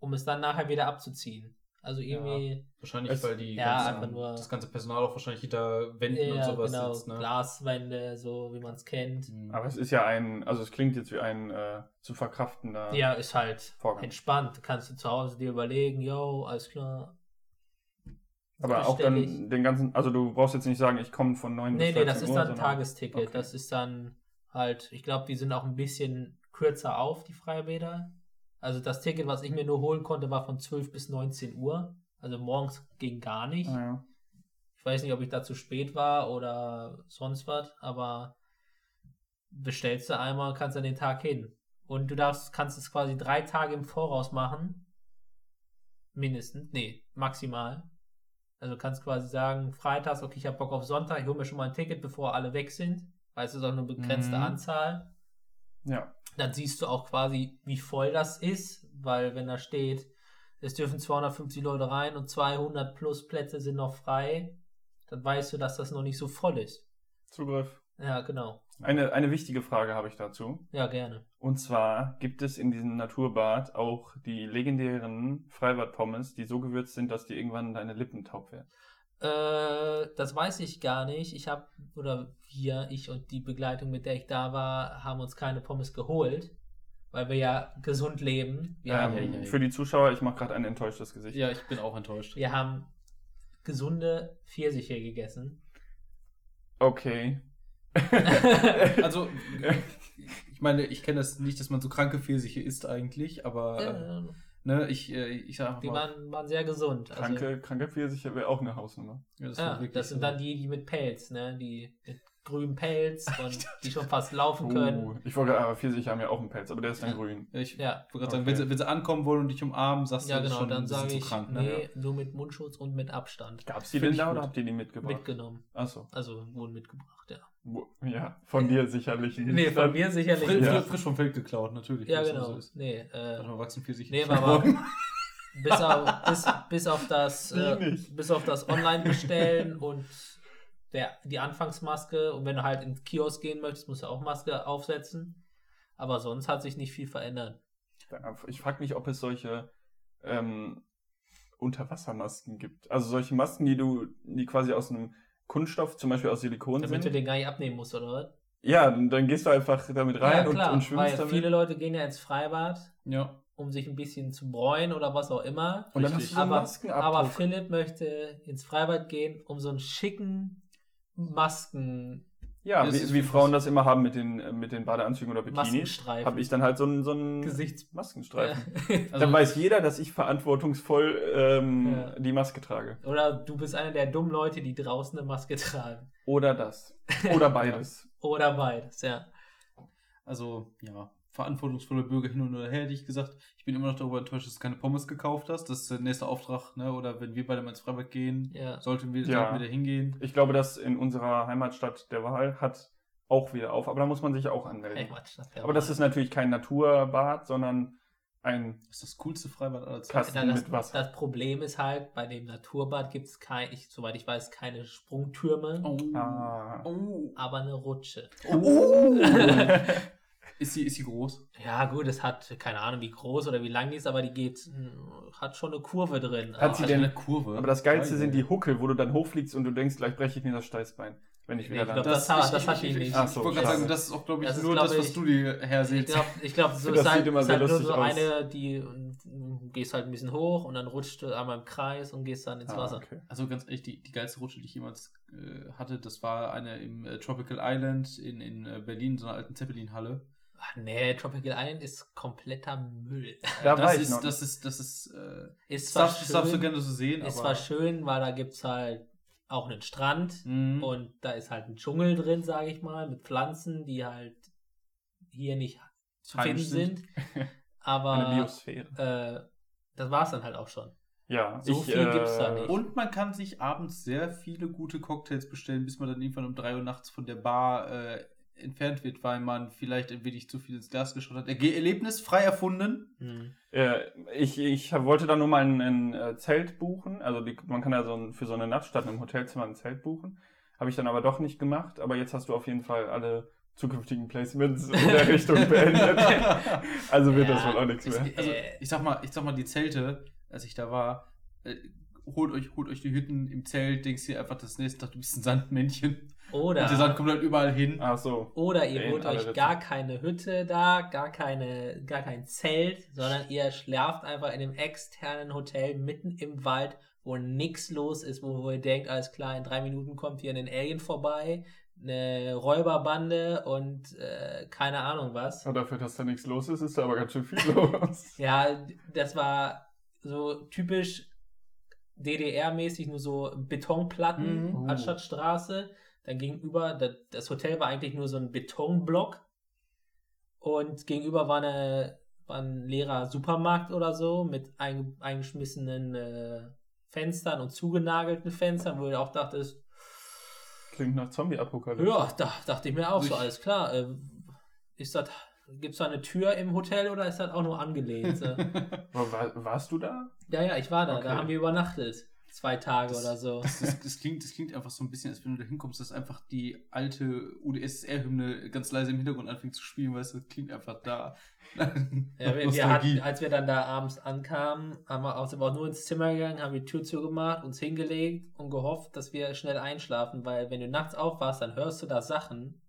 um es dann nachher wieder abzuziehen. Also irgendwie,
Wahrscheinlich,
Es-
weil die
Ja,
ganze,
einfach nur-
das ganze Personal auch wahrscheinlich hinter Wänden
ja,
und sowas
genau,
sitzt. Ne?
Glaswände, so wie man es kennt.
Mhm.
Aber es ist ja ein, also es klingt jetzt wie ein äh, zu verkraftender.
Ja, ist halt
Vorgang.
entspannt. Kannst du zu Hause dir überlegen, yo, alles klar.
aber auch dann den ganzen, also du brauchst jetzt nicht sagen, ich komme von 9
Nee,
bis
nee,
14
das ist
Uhr,
dann ein
sondern-
Tagesticket.
Okay.
Das ist dann halt, ich glaube, die sind auch ein bisschen kürzer auf, die Freibäder. Also das Ticket, was ich mir nur holen konnte, war von 12 bis 19 Uhr. Also morgens ging gar nicht.
Ja.
Ich weiß nicht, ob ich da zu spät war oder sonst was, aber bestellst du einmal, kannst an den Tag hin. Und du darfst, kannst es quasi drei Tage im Voraus machen. Mindestens. Nee, maximal. Also du kannst quasi sagen, freitags, okay, ich habe Bock auf Sonntag, ich hole mir schon mal ein Ticket, bevor alle weg sind. Weil es ist auch eine begrenzte
Mhm.
Anzahl.
Ja.
Dann siehst du auch quasi, wie voll das ist, weil wenn da steht, es dürfen 250 Leute rein und 200 plus Plätze sind noch frei, dann weißt du, dass das noch nicht so voll ist.
Zugriff.
Ja, genau.
Eine, eine wichtige Frage habe ich dazu.
Ja, gerne.
Und zwar gibt es in diesem Naturbad auch die legendären Freibad-Pommes, die so gewürzt sind, dass die irgendwann deine Lippen taub werden.
Äh, das weiß ich gar nicht. Ich habe, oder wir, ich und die Begleitung, mit der ich da war, haben uns keine Pommes geholt, weil wir ja gesund leben. Wir,
Ähm,
haben,
ja, ja.
Für die Zuschauer, ich mache gerade ein enttäuschtes Gesicht.
Ja, ich bin auch enttäuscht.
wir haben gesunde Pfirsiche gegessen.
Okay. (laughs)
Also, (laughs) ich meine, ich kenne das nicht, dass man so kranke Pfirsiche isst eigentlich, aber Äh, ne, ich, äh, ich sag
die
mal,
waren, waren sehr gesund. Also,
Kranke, kranke Pfirsiche wäre auch eine Hausnummer.
ja, das,
Ja,
wirklich
das sind
so.
dann die, die mit Pelz, ne? Die mit grünem Pelz (laughs) und die schon fast laufen können.
Uh, ich wollte aber Pfirsiche haben ja auch einen Pelz, aber der ist dann
Ja.
grün.
Ja, ich
Ja.
wollte gerade sagen,
Okay.
wenn sie, wenn sie ankommen wollen und dich umarmen, sagst
Ja,
du, ist
genau,
schon
dann sage
zu
ich,
krank, ne?
nee, nur mit Mundschutz und mit Abstand.
Gab's die
Find
denn da oder habt ihr die mitgebracht?
Mitgenommen.
Achso.
Also wurden mitgebracht, ja.
Ja, von dir sicherlich. nicht.
Nee, von mir sicherlich.
frisch,
Ja.
frisch vom Feld geklaut, natürlich.
Ja, genau.
So ist.
Nee, äh,
Warte mal, wachsen Pfirsiche
nee,
nicht
aber
mehr. (laughs)
bis auf, bis, bis auf das, (laughs) äh,
nicht?
bis auf das Online-Bestellen und der, die Anfangsmaske und wenn du halt ins Kiosk gehen möchtest, musst du auch Maske aufsetzen. Aber sonst hat sich nicht viel verändert.
Ich frage mich, ob es solche ähm, Unterwassermasken gibt. Also solche Masken, die du, die quasi aus einem Kunststoff, zum Beispiel aus Silikon
Damit du
sind.
den gar nicht abnehmen musst, oder was?
Ja, dann, gehst du einfach damit rein
ja, klar,
und, und schwimmst
weil
damit.
viele Leute gehen ja ins Freibad,
Ja.
um sich ein bisschen zu bräuen oder was auch immer.
und dann
richtig.
hast du so
aber, aber Philipp möchte ins Freibad gehen, um so einen schicken Masken,
ja, wie, wie Frauen das immer haben mit den, mit den Badeanzügen oder Bikinis,
Maskenstreifen.
habe ich dann halt so einen, so einen
Gesichts-
Maskenstreifen. (laughs)
Also,
dann weiß jeder, dass ich verantwortungsvoll ähm,
Ja.
die Maske trage.
Oder du bist einer der dummen Leute, die draußen eine Maske tragen.
Oder das. Oder (laughs) beides.
Oder beides, ja.
also, ja, verantwortungsvolle Bürger hin und her, hätte ich gesagt. Ich bin immer noch darüber enttäuscht, dass du keine Pommes gekauft hast. Das ist der nächste Auftrag, ne? Oder wenn wir beide mal ins Freibad gehen,
Ja.
sollten wir,
Ja.
da hingehen.
Ich glaube, dass in unserer Heimatstadt der Wahl hat auch wieder auf, aber da muss man sich auch anmelden.
Heimatstadt der
Aber das
Wahl.
ist natürlich kein Naturbad, sondern ein
Das ist das coolste Freibad aller Zeiten.
Ja, das,
mit Wasser.
das Problem ist halt, bei dem Naturbad gibt es kein, ich, soweit ich weiß, keine Sprungtürme,
Oh.
Ah.
Oh.
aber eine Rutsche.
Oh. (laughs) (laughs) ist, sie, ist sie groß?
Ja, gut, es hat keine Ahnung, wie groß oder wie lang die ist, aber die geht, mh, hat schon eine Kurve drin.
Hat
aber,
sie
Also
denn-
eine Kurve.
Aber das Geilste
Geil.
sind die Huckel, wo du dann hochfliegst und du denkst, gleich breche ich mir das Steißbein, wenn ich
Nee,
wieder
ich
lande.
glaub, das hat- das hat die nicht.
Ich,
Ach so,
ich wollte gerade sagen, das ist auch, glaube ich,
Das ist,
nur
glaub
das, was
ich-
du dir
ich
hersiehst.
glaube, ich glaub, so (laughs)
Das
ist halt,
sieht immer
ist
sehr
halt nur so
aus.
eine, die gehst halt ein bisschen hoch und dann rutscht du einmal im Kreis und gehst dann ins
Ah,
Wasser.
okay.
Also ganz ehrlich, die, die geilste Rutsche, die ich jemals äh, hatte, das war eine im äh, Tropical Island in, in äh, Berlin, so einer alten Zeppelin-Halle.
Nee, Tropical Island ist kompletter Müll. (laughs)
Da
das
war ich
ist,
noch.
Das ist, das ist, äh,
Ist
das
zwar
darfst, du gerne so sehen,
ist
aber...
zwar schön, weil da gibt es halt auch einen Strand
Mhm.
und da ist halt ein Dschungel drin, sage ich mal, mit Pflanzen, die halt hier nicht zu finden sind. (laughs)
Eine
Aber
Biosphäre.
äh, das war es dann halt auch schon.
Ja,
so viel gibt's da nicht.
Und man kann sich abends sehr viele gute Cocktails bestellen, bis man dann irgendwann um 3 Uhr nachts von der Bar äh, entfernt wird, weil man vielleicht ein wenig zu viel ins Glas geschaut hat. Erlebnis frei erfunden.
Hm.
Äh, ich, ich wollte da nur mal ein, ein äh, Zelt buchen. Also die, man kann ja so ein, für so eine Nacht statt einem Hotelzimmer ein Zelt buchen. Habe ich dann aber doch nicht gemacht. Aber jetzt hast du auf jeden Fall alle zukünftigen Placements in der (laughs) Richtung beendet. Also wird
Ja,
das wohl auch nichts
Ich,
mehr.
also,
Äh.
ich sag mal, ich sag mal, die Zelte, als ich da war, äh, holt euch, holt euch die Hütten im Zelt, denkst dir einfach das nächste Tag, du bist ein Sandmännchen.
Oder,
Und der Sand kommt halt überall hin.
Ach so.
oder ihr holt euch
Ritzen.
gar keine Hütte da, gar, keine, gar kein Zelt, sondern ihr schlaft einfach in einem externen Hotel mitten im Wald, wo nichts los ist, wo, wo ihr denkt, alles klar, in drei Minuten kommt hier ein Alien vorbei, eine Räuberbande und äh, keine Ahnung was.
Und dafür, dass da nichts los ist, ist da aber ganz schön viel (laughs) los.
Ja, das war so typisch DDR-mäßig nur so Betonplatten
Mhm.
anstatt Straße. Dann gegenüber, da- das Hotel war eigentlich nur so ein Betonblock. Und gegenüber war, eine, war ein leerer Supermarkt oder so mit einge, eingeschmissenen äh, Fenstern und zugenagelten Fenstern, wo du auch dachtest,
Klingt nach Zombie-Apokalypse.
ja, da dachte ich mir auch so, alles klar. Äh, ist das, gibt es da eine Tür im Hotel oder ist das auch nur angelehnt? (laughs)
War, warst du da?
ja, ja, ich war da,
Okay.
da haben wir übernachtet. Zwei Tage
Das-
oder so.
Das, das, das, klingt, das klingt einfach so ein bisschen, als wenn du da hinkommst, dass einfach die alte UdSSR-Hymne ganz leise im Hintergrund anfängt zu spielen, weißt du, das klingt einfach da. (laughs)
Ja, wir, hatten, als wir dann da abends ankamen, haben wir wir auch nur ins Zimmer gegangen, haben die Tür zugemacht, uns hingelegt und gehofft, dass wir schnell einschlafen, weil wenn du nachts aufwachst, dann hörst du da Sachen.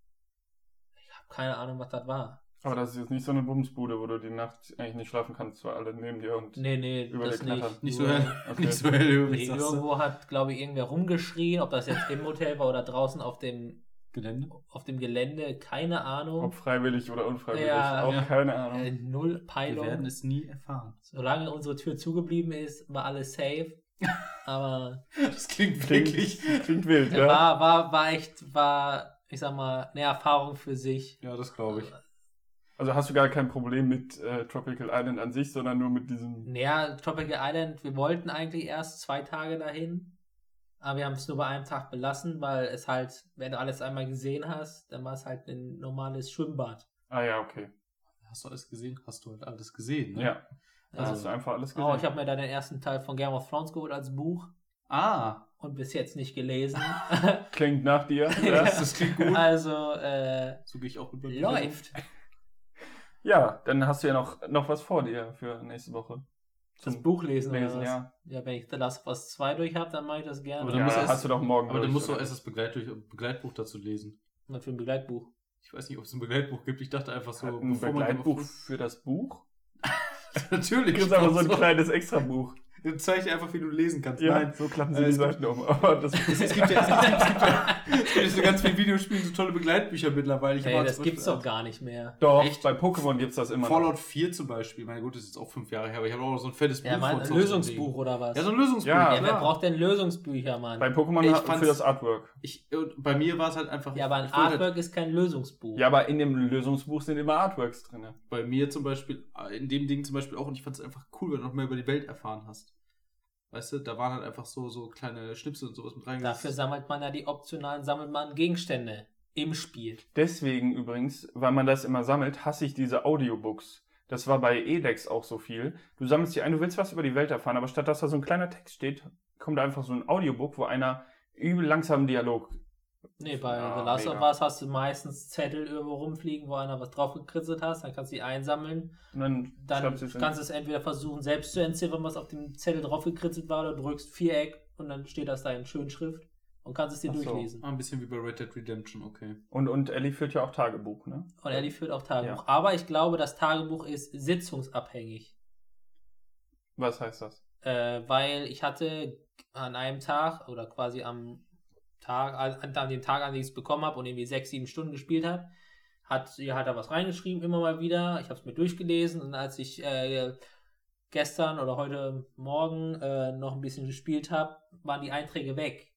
Ich habe keine Ahnung, was das war.
Aber das ist jetzt nicht so eine Bumsbude, wo du die Nacht eigentlich nicht schlafen kannst, weil alle neben dir und.
Nee, nee,
Über
das
dir
nicht.
nicht, so hell,
Okay.
nicht so hellhörig,
Nee, irgendwo hat, glaube ich, irgendwer rumgeschrien, ob das jetzt im Hotel war oder draußen auf dem,
Gelände.
auf dem Gelände, keine Ahnung.
Ob freiwillig oder unfreiwillig.
Ja,
auch
ja.
keine Ahnung.
Äh, null
Wir
Peilung.
werden es nie erfahren.
Solange unsere Tür zugeblieben ist, war alles safe. Aber (laughs)
Das klingt
Klingt,
wirklich.
klingt wild,
Ja,
ja.
War, war, war echt, war, ich sag mal, eine Erfahrung für sich.
Ja, das glaube ich.
Also hast du gar kein Problem mit äh, Tropical Island an sich, sondern nur mit diesem.
Naja, Tropical Island, wir wollten eigentlich erst zwei Tage dahin, aber wir haben es nur bei einem Tag belassen, weil es halt, wenn du alles einmal gesehen hast, dann war es halt ein normales Schwimmbad.
Ah ja, okay.
Hast du alles gesehen? Hast du halt alles gesehen, ne?
Ja.
Also,
hast du einfach alles gesehen.
oh, ich habe mir da den ersten Teil von Game of Thrones geholt als Buch
Ah,
und bis jetzt nicht gelesen.
Klingt nach dir.
Ja. (laughs)
ja.
das klingt gut.
also, äh,
So gehe ich auch mit
läuft.
Ja, dann hast du ja noch, noch was vor dir für nächste Woche.
Das Buch lesen, oder
Lesen,
was?
ja.
Ja, wenn ich The Last of Us 2 durch habe, dann mache ich das gerne.
Aber dann
ja,
musst du erst-
hast du doch morgen
Aber dann
durch,
musst du
oder?
erst das Begleit Begleitbuch dazu lesen.
Was für ein Begleitbuch.
Ich weiß nicht, ob es ein Begleitbuch gibt. Ich dachte einfach so.
Hat ein
bevor man-
Begleitbuch für das Buch? (laughs)
Natürlich.
Du kriegst aber so ein (laughs) kleines Extrabuch.
Dann zeige ich dir einfach, wie du lesen kannst.
Ja,
Nein.
so klappen sie
Äh,
die Seiten um. (laughs) Das
Es, gibt ja, es, gibt, es, gibt ja, es gibt ja so ganz viele Videospiele, so tolle Begleitbücher mittlerweile. Ich
Ey,
hab
das gibt's doch gar nicht mehr.
Doch,
Echt?
bei Pokémon gibt's das immer. noch.
Fallout 4 zum Beispiel. Meine gut, das ist jetzt auch fünf Jahre her, aber ich habe auch noch so ein fettes
Ja,
Buch
Mann, ein Lösungsbuch oder was?
Ja, so ein Lösungsbuch.
Ja,
Ja, wer braucht denn Lösungsbücher, Mann?
Bei Pokémon
Ich
ha-
fand's-
für das Artwork.
Ich, bei mir war es halt einfach.
ja, aber ein
wollte
Artwork ist kein Lösungsbuch.
Ja, aber in dem Lösungsbuch sind immer Artworks drin.
bei mir zum Beispiel, äh, in dem Ding zum Beispiel auch, und ich fand es einfach cool, wenn du noch mehr über die Welt erfahren hast. Weißt du, da waren halt einfach so, so kleine Schnipsel und sowas mit reingesetzt.
Dafür sammelt man ja die optionalen, sammelt man Gegenstände im Spiel.
Deswegen übrigens, weil man das immer sammelt, hasse ich diese Audiobooks. Das war bei Edex auch so viel. Du sammelst die ein, du willst was über die Welt erfahren, aber statt dass da so ein kleiner Text steht, kommt da einfach so ein Audiobook, wo einer übel langsam Dialog.
Nee, bei
Ja,
The Last of
mega.
Us hast du meistens Zettel irgendwo rumfliegen, wo einer was drauf gekritzelt hast, dann kannst du die einsammeln.
Und dann,
Dann kannst du es entweder versuchen, selbst zu entziffern, was auf dem Zettel drauf gekritzelt war, oder drückst Viereck und dann steht das da in Schönschrift und kannst es dir
Ach so.
durchlesen.
Ah, ein bisschen wie bei Red Dead Redemption, okay.
Und, und Ellie führt ja auch Tagebuch, ne?
Und Ellie führt auch Tagebuch.
Ja.
Aber ich glaube, das Tagebuch ist sitzungsabhängig.
Was heißt das?
Äh, weil ich hatte an einem Tag oder quasi am Tag, an, dem Tag, an dem ich es bekommen habe und irgendwie sechs, sieben Stunden gespielt habe, hat hat da was reingeschrieben, immer mal wieder. Ich habe es mir durchgelesen und als ich äh, gestern oder heute Morgen äh, noch ein bisschen gespielt habe, waren die Einträge weg.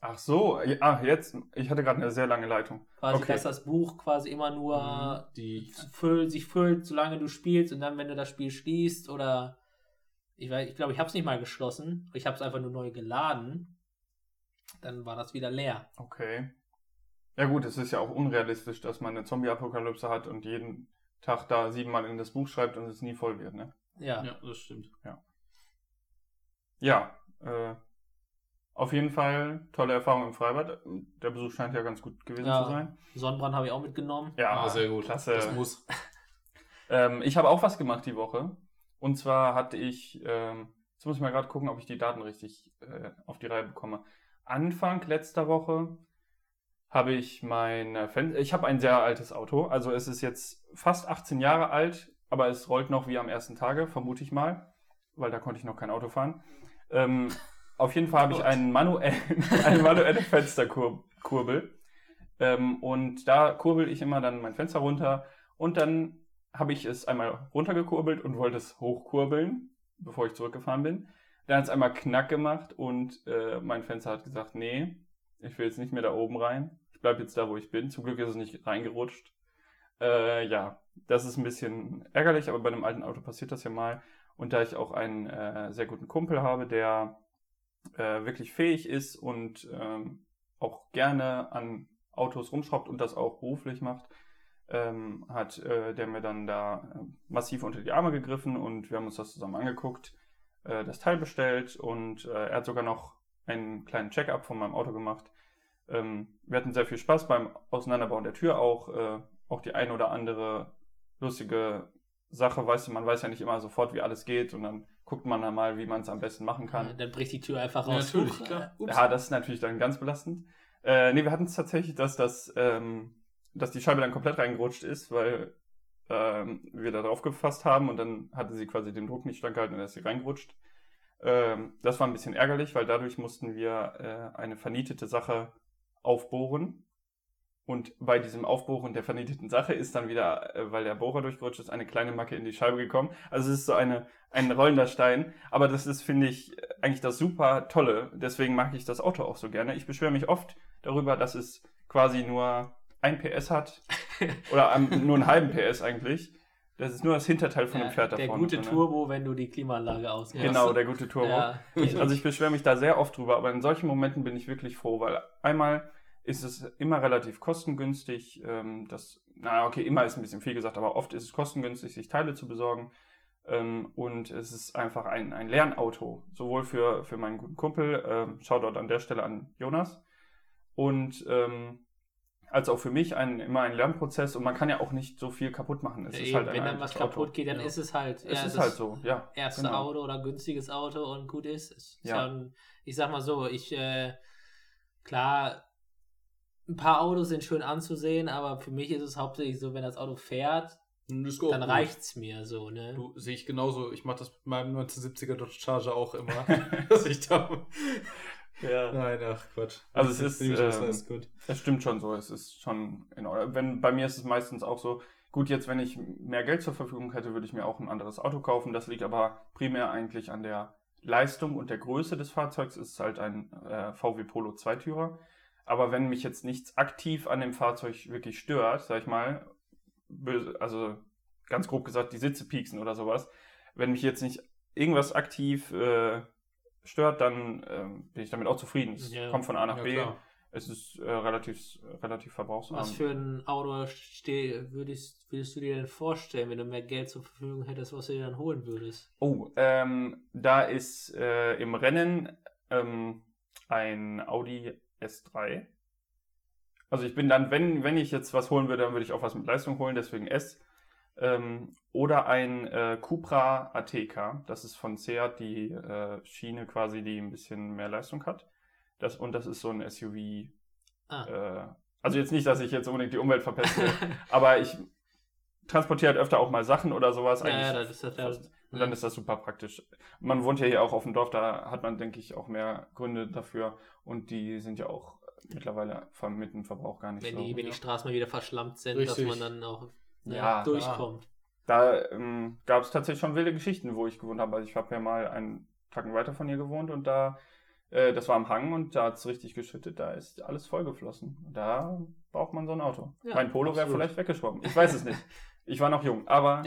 Ach so, ja, ach jetzt, ich hatte gerade eine sehr lange Leitung.
Quasi,
Okay.
dass das Buch quasi immer nur
Mhm. Die,
füllt, sich füllt, solange du spielst und dann, wenn du das Spiel schließt oder ich weiß, ich glaube, ich habe es nicht mal geschlossen, ich habe es einfach nur neu geladen, dann war das wieder leer.
Okay. Ja gut, es ist ja auch unrealistisch, dass man eine Zombie-Apokalypse hat und jeden Tag da siebenmal in das Buch schreibt und es nie voll wird, ne?
Ja.
ja, das stimmt.
Ja, äh, auf jeden Fall tolle Erfahrung im Freibad. Der Besuch scheint ja ganz gut gewesen
Ja.
zu sein.
Sonnenbrand habe ich auch mitgenommen.
Ja,
Ah, sehr gut.
Klasse.
Das muss. (laughs)
Ähm, ich habe auch was gemacht die Woche. Und zwar hatte ich, ähm, jetzt muss ich mal gerade gucken, ob ich die Daten richtig äh, auf die Reihe bekomme. Anfang letzter Woche habe ich mein äh, Fen ich habe ein sehr altes Auto, also es ist jetzt fast 18 Jahre alt, aber es rollt noch wie am ersten Tage, vermute ich mal, weil da konnte ich noch kein Auto fahren. Ähm, (laughs) auf jeden Fall habe ich (laughs) einen manuellen, eine manuelle Fensterkurbel. Ähm, und da kurbel ich immer dann mein Fenster runter und dann habe ich es einmal runtergekurbelt und wollte es hochkurbeln, bevor ich zurückgefahren bin. Dann hat es einmal Knack gemacht und äh, mein Fenster hat gesagt, nee, ich will jetzt nicht mehr da oben rein. Ich bleibe jetzt da, wo ich bin. Zum Glück ist es nicht reingerutscht. Äh, ja, das ist ein bisschen ärgerlich, aber bei einem alten Auto passiert das ja mal. Und da ich auch einen äh, sehr guten Kumpel habe, der äh, wirklich fähig ist und ähm, auch gerne an Autos rumschraubt und das auch beruflich macht, ähm, hat äh, der mir dann da äh, massiv unter die Arme gegriffen und wir haben uns das zusammen angeguckt, äh, das Teil bestellt und äh, er hat sogar noch einen kleinen Check-up von meinem Auto gemacht. Ähm, wir hatten sehr viel Spaß beim Auseinanderbauen der Tür auch, äh, auch die ein oder andere lustige Sache, weißt du, man weiß ja nicht immer sofort, wie alles geht und dann guckt man dann mal, wie man es am besten machen kann.
Dann bricht die Tür einfach
Ja,
raus.
natürlich,
Huch,
klar.
Ja, das ist natürlich dann ganz belastend. Äh, nee, wir hatten es tatsächlich, dass das, ähm, dass die Scheibe dann komplett reingerutscht ist, weil ähm, wir da drauf gefasst haben und dann hatte sie quasi den Druck nicht standgehalten und dann ist sie reingerutscht. Ähm, das war ein bisschen ärgerlich, weil dadurch mussten wir äh, eine vernietete Sache aufbohren. Und bei diesem Aufbohren der vernieteten Sache ist dann wieder, äh, weil der Bohrer durchgerutscht ist, eine kleine Macke in die Scheibe gekommen. Also es ist so eine, ein rollender Stein. Aber das ist, finde ich, eigentlich das super Tolle. Deswegen mag ich das Auto auch so gerne. Ich beschwere mich oft darüber, dass es quasi nur ein PS hat. Oder am- nur einen halben PS eigentlich. Das ist nur das Hinterteil von dem
Ja,
Pferd da
der
vorne.
gute
drin, ne?
Turbo, wenn du die Klimaanlage ausmachst.
Genau, der gute Turbo.
Ja.
Ich, also ich beschwere mich da sehr oft drüber, aber in solchen Momenten bin ich wirklich froh, weil einmal ist es immer relativ kostengünstig. Ähm, das, na okay, immer ist ein bisschen viel gesagt, aber oft ist es kostengünstig, sich Teile zu besorgen. Ähm, und es ist einfach ein, ein Lernauto, sowohl für, für meinen guten Kumpel, ähm, Shoutout an der Stelle an Jonas, und ähm, als auch für mich ein, immer ein Lernprozess und man kann ja auch nicht so viel kaputt machen. Es
Ja,
ist
eben,
halt ein
wenn dann was
altes Auto.
kaputt geht, dann
Ja.
ist es halt.
Es
ja,
ist
das
halt so, ja.
Erste
genau.
Auto oder günstiges Auto und gut ist. ist
Ja.
schon, ich sag mal so, ich, äh, klar, ein paar Autos sind schön anzusehen, aber für mich ist es hauptsächlich so, wenn das Auto fährt,
Das
dann
gut.
reicht's mir so, ne?
Du, sehe ich genauso. Ich mache das mit meinem 1970er Dodge Charger auch immer. (laughs) (laughs) dass ich da.
Ja.
Nein, ach Quatsch.
Also es ist, ähm,
alles gut.
Das stimmt schon so. Es ist schon in Ordnung. Wenn, bei mir ist es meistens auch so, gut, jetzt, wenn ich mehr Geld zur Verfügung hätte, würde ich mir auch ein anderes Auto kaufen. Das liegt aber primär eigentlich an der Leistung und der Größe des Fahrzeugs. Es ist halt ein äh, VW Polo Zweitürer. Aber wenn mich jetzt nichts aktiv an dem Fahrzeug wirklich stört, sag ich mal, böse, also ganz grob gesagt, die Sitze pieksen oder sowas, wenn mich jetzt nicht irgendwas aktiv äh, stört, dann ähm, bin ich damit auch zufrieden. Es
Ja.
kommt von A nach
Ja,
B.
klar.
Es ist äh, relativ, relativ verbrauchsarm.
Was für ein Auto steh, würdest, würdest du dir denn vorstellen, wenn du mehr Geld zur Verfügung hättest, was du dir dann holen würdest?
Oh, ähm, da ist äh, im Rennen ähm, ein Audi S3. Also ich bin dann, wenn, wenn ich jetzt was holen würde, dann würde ich auch was mit Leistung holen, deswegen S. Ähm, oder ein äh, Cupra ATK. Das ist von Seat die äh, Schiene quasi, die ein bisschen mehr Leistung hat. Das, und das ist so ein SUV.
Ah.
Äh, also jetzt nicht, dass ich jetzt unbedingt die Umwelt verpeste, (laughs) aber ich transportiere halt öfter auch mal Sachen oder sowas.
ja, ja,
Eigentlich
das ist das ja.
fast. Und dann ist das super praktisch. Man wohnt ja hier auch auf dem Dorf, da hat man, denke ich, auch mehr Gründe dafür. Und die sind ja auch mittlerweile vom mit dem Verbrauch gar nicht
wenn
so.
die, wenn die Straßen mal wieder verschlammt sind,
Richtig.
dass man dann auch
Ja,
durchkommt.
Da ähm, gab es tatsächlich schon wilde Geschichten, wo ich gewohnt habe. Also ich habe ja mal einen Tacken weiter von hier gewohnt und da, äh, das war am Hang und da hat es richtig geschüttet, da ist alles vollgeflossen. Da braucht man so ein Auto.
Ja,
mein Polo wäre vielleicht weggeschwommen. Ich weiß es nicht. Ich war noch jung, aber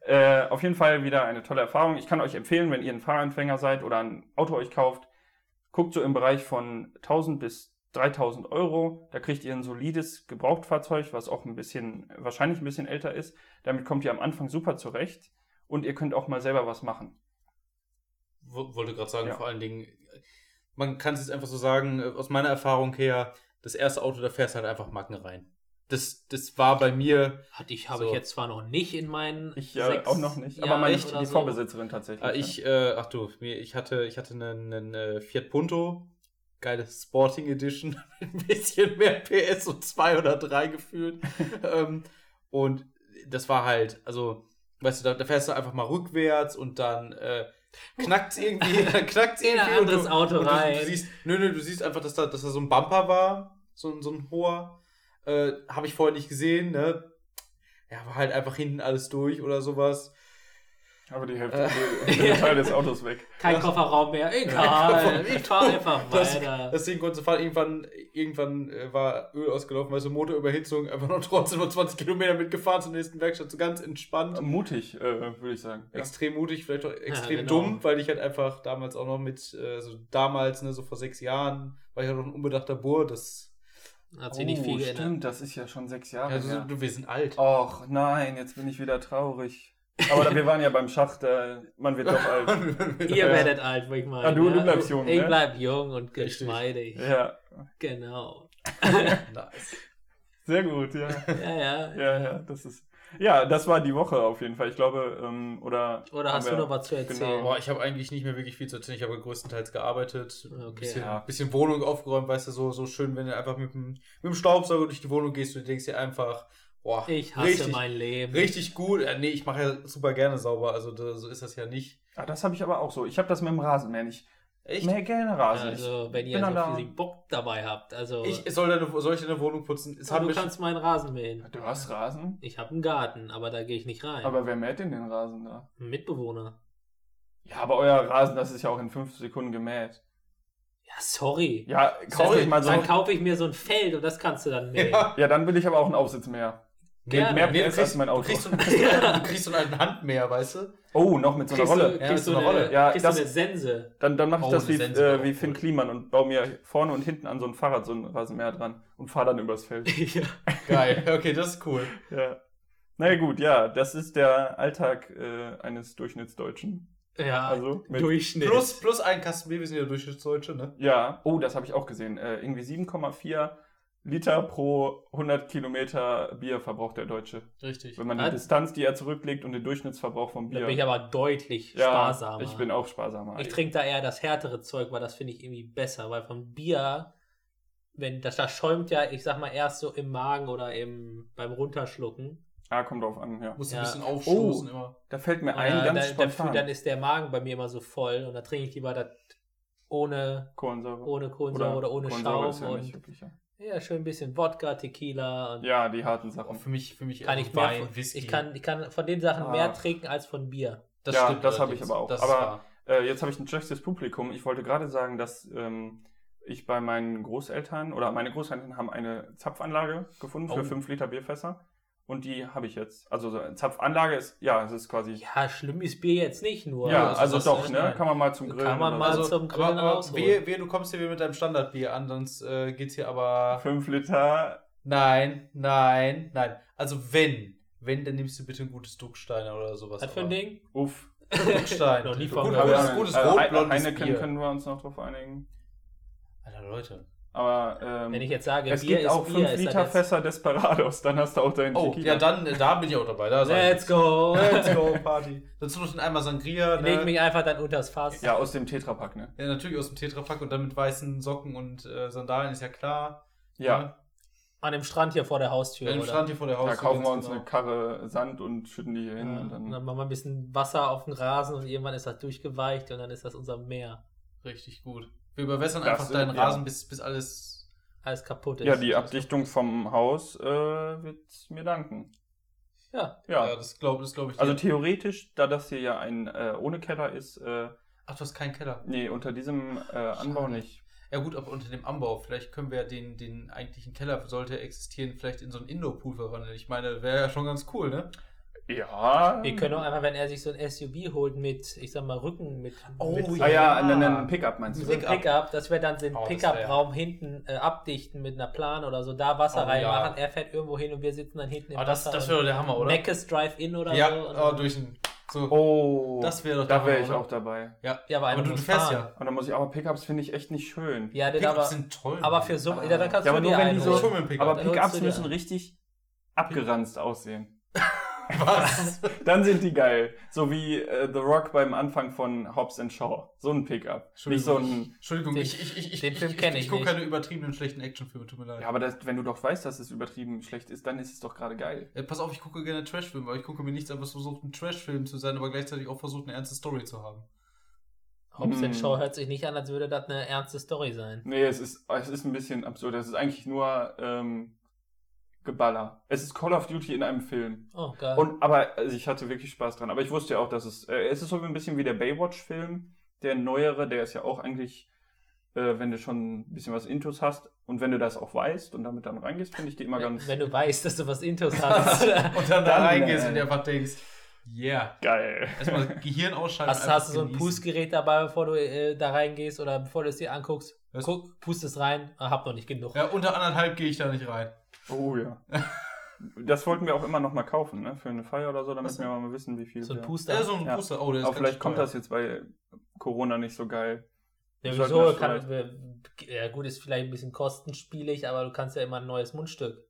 äh, auf jeden Fall wieder eine tolle Erfahrung. Ich kann euch empfehlen, wenn ihr ein Fahranfänger seid oder ein Auto euch kauft, guckt so im Bereich von 1000 bis 3000 Euro. Da kriegt ihr ein solides Gebrauchtfahrzeug, was auch ein bisschen, wahrscheinlich ein bisschen älter ist. Damit kommt ihr am Anfang super zurecht und ihr könnt auch mal selber was machen.
Wo- Wollte gerade sagen,
Ja.
vor allen Dingen, man kann es jetzt einfach so sagen, äh, aus meiner Erfahrung her, das erste Auto, da fährst du halt einfach Macken rein. Das, das war bei mir,
Hatte ich, habe
So.
ich jetzt zwar noch nicht in meinen
Ich
sechs
auch noch nicht, aber
Jahren
meine die
so.
Vorbesitzerin tatsächlich.
äh, ich, äh, ach du, ich hatte, ich hatte einen, einen Fiat Punto, geile Sporting Edition, mit (laughs) ein bisschen mehr PS, so zwei oder drei gefühlt. (laughs) ähm, und das war halt, also, weißt du, da, da fährst du einfach mal rückwärts und dann äh, knackt irgendwie, dann (laughs) knackt's
In ein
irgendwie und
anderes
du,
Auto
und du,
rein.
Du siehst, nö, nö, du siehst einfach, dass da, dass da so ein Bumper war, so, ein- so ein hoher. Äh, Habe ich vorher nicht gesehen, ne? Ja, war halt einfach hinten alles durch oder sowas.
Aber die Hälfte,
Äh.
der, (laughs) Teil des Autos weg.
Kein
Das-
Kofferraum mehr. (laughs) Egal. Ich fahre einfach (laughs)
Das,
weiter.
das Ding konnte fahren. Irgendwann, irgendwann äh, war Öl ausgelaufen, also Motorüberhitzung, einfach noch trotzdem noch 20 Kilometer mitgefahren zur nächsten Werkstatt, so ganz entspannt.
Mutig, äh, würde ich sagen. Ja.
Extrem mutig, vielleicht auch extrem
genau.
dumm, weil ich halt einfach damals auch noch mit, äh, so damals, ne, so vor sechs Jahren, war ich halt noch ein unbedachter Bur, das,
Hat sich nicht viel geändert.
Oh, stimmt, das ist ja schon sechs Jahre
also,
her.
du, wir sind alt.
Och nein, jetzt bin ich wieder traurig. Aber wir waren ja beim Schach, da, man wird doch alt. (laughs)
Ihr
Ja.
werdet alt, wo ich meine.
Ah, du- du bleibst jung,
Ich
ne?
bleib jung und
Richtig.
geschmeidig.
Ja,
Genau. (laughs)
nice.
sehr gut, ja.
Ja, ja.
Ja, ja, das ist. Ja, das war die Woche auf jeden Fall. Ich glaube, ähm, oder.
Oder hast du
wir-
noch was zu erzählen?
Genau.
Boah, ich habe eigentlich nicht mehr wirklich viel zu erzählen. Ich habe größtenteils gearbeitet.
Okay.
Ein bisschen,
Ja.
bisschen Wohnung aufgeräumt, weißt du, so, so schön, wenn du einfach mit dem, mit dem Staubsauger durch die Wohnung gehst und du denkst dir einfach, boah,
Ich hasse
richtig,
mein Leben.
richtig gut. Äh, nee, ich mache ja super gerne sauber, also da, so ist das ja nicht.
Ah, das habe ich aber auch so. Ich habe das mit dem Rasenmäher nicht.
Echt?
Mehr gerne Rasen.
Also, wenn ihr
bin
so
dann
viel Bock dabei habt. Also,
Ich soll, deine, soll ich deine Wohnung putzen? Es
du kannst meinen Rasen mähen.
du hast Rasen?
Ich habe einen Garten, aber da gehe ich nicht rein.
Aber wer mäht denn den Rasen da?
Ein Mitbewohner.
Ja, aber euer Rasen, das ist ja auch in fünf Sekunden gemäht.
Ja, sorry.
Ja, kauf
Sorry,
euch mal so.
Dann kaufe ich mir so ein Feld und das kannst du dann mähen.
Ja.
Ja, dann will ich aber auch einen Aufsitzmäher.
Gerne.
mehr
du
PS als
kriegst,
mein
du,
Auto.
kriegst so, du kriegst so einen Handmäher, weißt du?
Oh, noch mit so einer
Kriegst du,
Rolle.
Ja,
kriegst
so
du
eine Rolle.
Ja,
kriegst du
das-
eine Sense.
Dann, dann mache ich
Oh,
das wie, äh, wie Finn. Kliman und baue mir vorne und hinten an so ein Fahrrad so einen Rasenmäher dran und fahre dann übers Feld. (laughs)
ja.
Geil, okay, das ist cool. (laughs)
ja. Na ja, gut, ja, das ist der Alltag äh, eines Durchschnittsdeutschen.
ja,
Also mit-
Durchschnitt.
Plus, plus ein Kasten Bier, wir sind ja Durchschnittsdeutsche, ne?
Ja, oh, das habe ich auch gesehen. Äh, irgendwie 7,4 Liter pro 100 Kilometer Bier verbraucht der Deutsche.
Richtig.
Wenn man die
Was?
Distanz, die er zurücklegt und den Durchschnittsverbrauch vom
da
Bier.
bin ich aber deutlich
ja,
sparsamer.
ich bin auch sparsamer.
Ich trinke da eher das härtere Zeug, weil das finde ich irgendwie besser, weil vom Bier, wenn das, das schäumt ja, ich sag mal, erst so im Magen oder im, beim Runterschlucken.
Ah, kommt drauf an, ja.
Musst du
Ja.
ein bisschen aufstoßen
Oh.
immer.
Da fällt mir ein, ganz
da,
spontan.
dafür, dann ist der Magen bei mir immer so voll und da trinke ich lieber das ohne,
Kohlensäure.
ohne Kohlensäure oder, ohne
Kohlensäure
Schaum
ist ja
und
nicht wirklich, ja.
Ja, schön ein bisschen Wodka, Tequila und
ja, die harten Sachen.
für mich, für mich
kann ich mehr,
Wein,
von-
Whisky.
ich kann, ich kann von den Sachen
Ah.
mehr trinken als von Bier.
das
Ja,
stimmt
das habe ich aber auch. Aber-. Äh, jetzt habe ich ein schlechtes Publikum. Ich wollte gerade sagen, dass ähm, ich bei meinen Großeltern oder meine Großeltern haben eine Zapfanlage gefunden für
Oh.
5 Liter Bierfässer. Und die habe ich jetzt. Also so eine Zapfanlage ist, ja, es ist quasi.
Ja, schlimm ist Bier jetzt nicht nur.
Ja,
also
also, doch, ne?
nein.
Kann man mal zum
Kann
Grillen.
man
oder
mal
so.
zum Grillen
aber, aber
rausholen.
wehe, wehe, du kommst hier wieder mit deinem Standardbier an, sonst äh, geht's hier aber.
5 Liter.
Nein, nein, nein. Also wenn, wenn, dann nimmst du bitte ein gutes Ducksteiner oder sowas.
Was für ein
aber-
Ding?
Uff.
Duckstein. (laughs)
Noch nie
Gut,
von
gutes, gutes,
Also,
rot-blondes
Heineken
Bier.
können wir uns noch drauf einigen.
Alter, Leute.
Aber ähm,
Wenn ich jetzt sage,
es
Bier
gibt
ist
auch
Bier,
5
ist das
Liter Fässer Desperados. Dann hast du auch deinen
Oh,
Tequila.
ja, dann, da bin ich auch dabei. Da
Let's go!
Let's go, (laughs) Party. Dazu noch einmal Sangria.
Ich leg
Ne?
mich einfach dann unters Fass.
Ja, aus dem Tetrapack, ne?
Ja, natürlich aus dem Tetrapack und dann mit weißen Socken und äh, Sandalen, ist ja klar.
Ja.
An dem Strand hier vor der Haustür,
Im
oder?
Strand hier vor der
Da
Haustür.
kaufen wir uns
genau.
eine Karre Sand und schütten die hier hin.
Ja,
und
und
dann
dann machen wir ein bisschen Wasser auf den Rasen und irgendwann ist das durchgeweicht und dann ist das unser Meer.
Richtig gut. Wir überwässern
Das
einfach deinen
ja.
Rasen, bis, bis alles.
Alles kaputt ist.
Ja, die Abdichtung vom Haus äh, wird mir danken.
Ja,
Ja.
Ja, das glaube das glaub ich.
also theoretisch, da das hier ja ein äh, ohne Keller ist, äh,
Ach, du hast keinen Keller.
nee, unter diesem äh, Anbau nicht.
Ja, gut, aber unter dem Anbau. Vielleicht können wir ja den, den eigentlichen Keller, sollte er existieren, vielleicht in so einen Indoor-Pool verwandeln. Ich meine, wäre ja schon ganz cool, ne?
Ja.
wir können auch einfach, wenn er sich so ein SUV holt mit, ich sag mal, Rücken, mit,
Oh,
mit
Ah ja,
Ja.
einen, einen Pickup meinst du?
so ein
Pickup.
Pickup, dass wir dann den
Oh,
Pickup-Raum hinten äh, abdichten mit einer Plan oder so, da Wasser
Oh,
reinmachen,
ja.
er fährt irgendwo hin und wir sitzen dann hinten im
Aber das,
Wasser.
das wäre doch der Hammer, oder?
Meckes Drive-In oder
ja,
so. und
oh, durch ein. So.
Oh,
Das wäre doch
da wäre ich
oder?
auch dabei.
Ja,
Ja, aber,
aber du, du fährst
fahren.
ja.
Und dann muss ich, aber Pickups finde ich echt nicht schön.
Ja,
Pickups
aber,
sind toll.
aber für so,
Ah.
ja, dann kannst
Ja,
du
aber nur wenn die so-. Aber Pickups müssen richtig abgeranzt aussehen. (laughs)
Was?
Dann sind die geil. So wie äh, The Rock beim Anfang von Hobbs and Shaw. So ein Pickup. Nicht so ein.
Entschuldigung,
Den-
ich, ich, ich, ich,
den
ich,
Film
ich,
kenn
ich,
ich
gucke keine übertriebenen schlechten Actionfilme, tut mir leid.
Ja, aber das, wenn du doch weißt, dass es übertrieben schlecht ist, dann ist es doch gerade geil.
Äh, pass auf, ich gucke gerne Trashfilme, aber ich gucke mir nichts an, was versucht, ein Trashfilm zu sein, aber gleichzeitig auch versucht, eine ernste Story zu haben.
Hobbs
Hm.
Show hört sich nicht an, als würde das eine ernste Story sein.
Nee, es ist, es ist ein bisschen absurd. Es ist eigentlich nur ähm, Geballer. Es ist Call of Duty in einem Film.
Oh, geil.
Und, aber also ich hatte wirklich Spaß dran. Aber ich wusste ja auch, dass es, äh, es ist so ein bisschen wie der Baywatch-Film, der neuere, der ist ja auch eigentlich, äh, wenn du schon ein bisschen was Intus hast und wenn du das auch weißt und damit dann reingehst, finde ich die immer
wenn,
ganz
wenn du weißt, dass du was Intos (laughs) hast. (laughs)
und dann da reingehst
äh,
und dir einfach denkst, yeah.
geil.
Erstmal Gehirn ausschalten.
Hast, hast du so ein. Pustgerät dabei, bevor du äh, da reingehst oder bevor du es dir anguckst?
Was?
Guck, pust es rein, ah, hab noch nicht genug.
Ja, unter anderthalb gehe ich da nicht rein.
Oh ja. (laughs) Das wollten wir auch immer noch mal kaufen, ne? Für eine Feier oder so, damit
Was
wir mal wissen, wie viel
So ein Puster.
Ja, so ein
Ja.
Puster. Oh, der ist
Aber vielleicht kommt
teuer.
das jetzt bei Corona nicht so geil.
ja, wieso? Kann, ja, gut, ist vielleicht ein bisschen kostenspielig, aber du kannst ja immer ein neues Mundstück.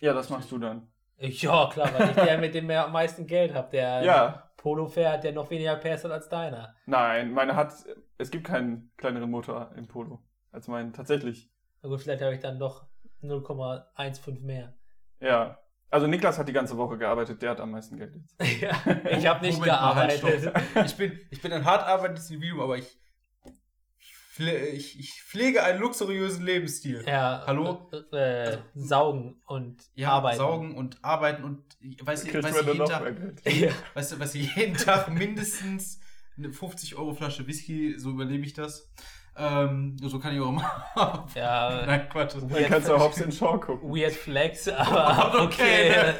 Ja, das machst du dann.
Ja, klar, weil ich der mit dem mehr am meisten Geld habe, der (laughs)
Ja.
Polo fährt, der noch weniger PS hat als deiner.
Nein, meine hat. Es gibt keinen kleineren Motor im Polo als meinen. Tatsächlich.
Na gut, vielleicht habe ich dann doch 0,15 mehr.
Ja. Also Niklas hat die ganze Woche gearbeitet, der hat am meisten Geld jetzt. (laughs)
ja, ich habe nicht
Moment halt,
gearbeitet.
stopp. (laughs) ich, bin, ich bin ein hart arbeitendes Individuum, aber ich, ich, ich pflege einen luxuriösen Lebensstil.
Ja,
Hallo?
Äh, saugen und
Ja,
arbeiten.
saugen und arbeiten und weißt du, weißt jeden Tag. (laughs)
Ja.
weißt du, weißt du, jeden Tag mindestens eine 50 Euro Flasche Whisky, so überlebe ich das. Ähm, so kann ich auch immer. (laughs)
Ja,
Nein, Quatsch.
Dann kannst du Hobbs in Shaw gucken.
weird flex, (laughs) aber (laughs)
Okay,
okay.
ne?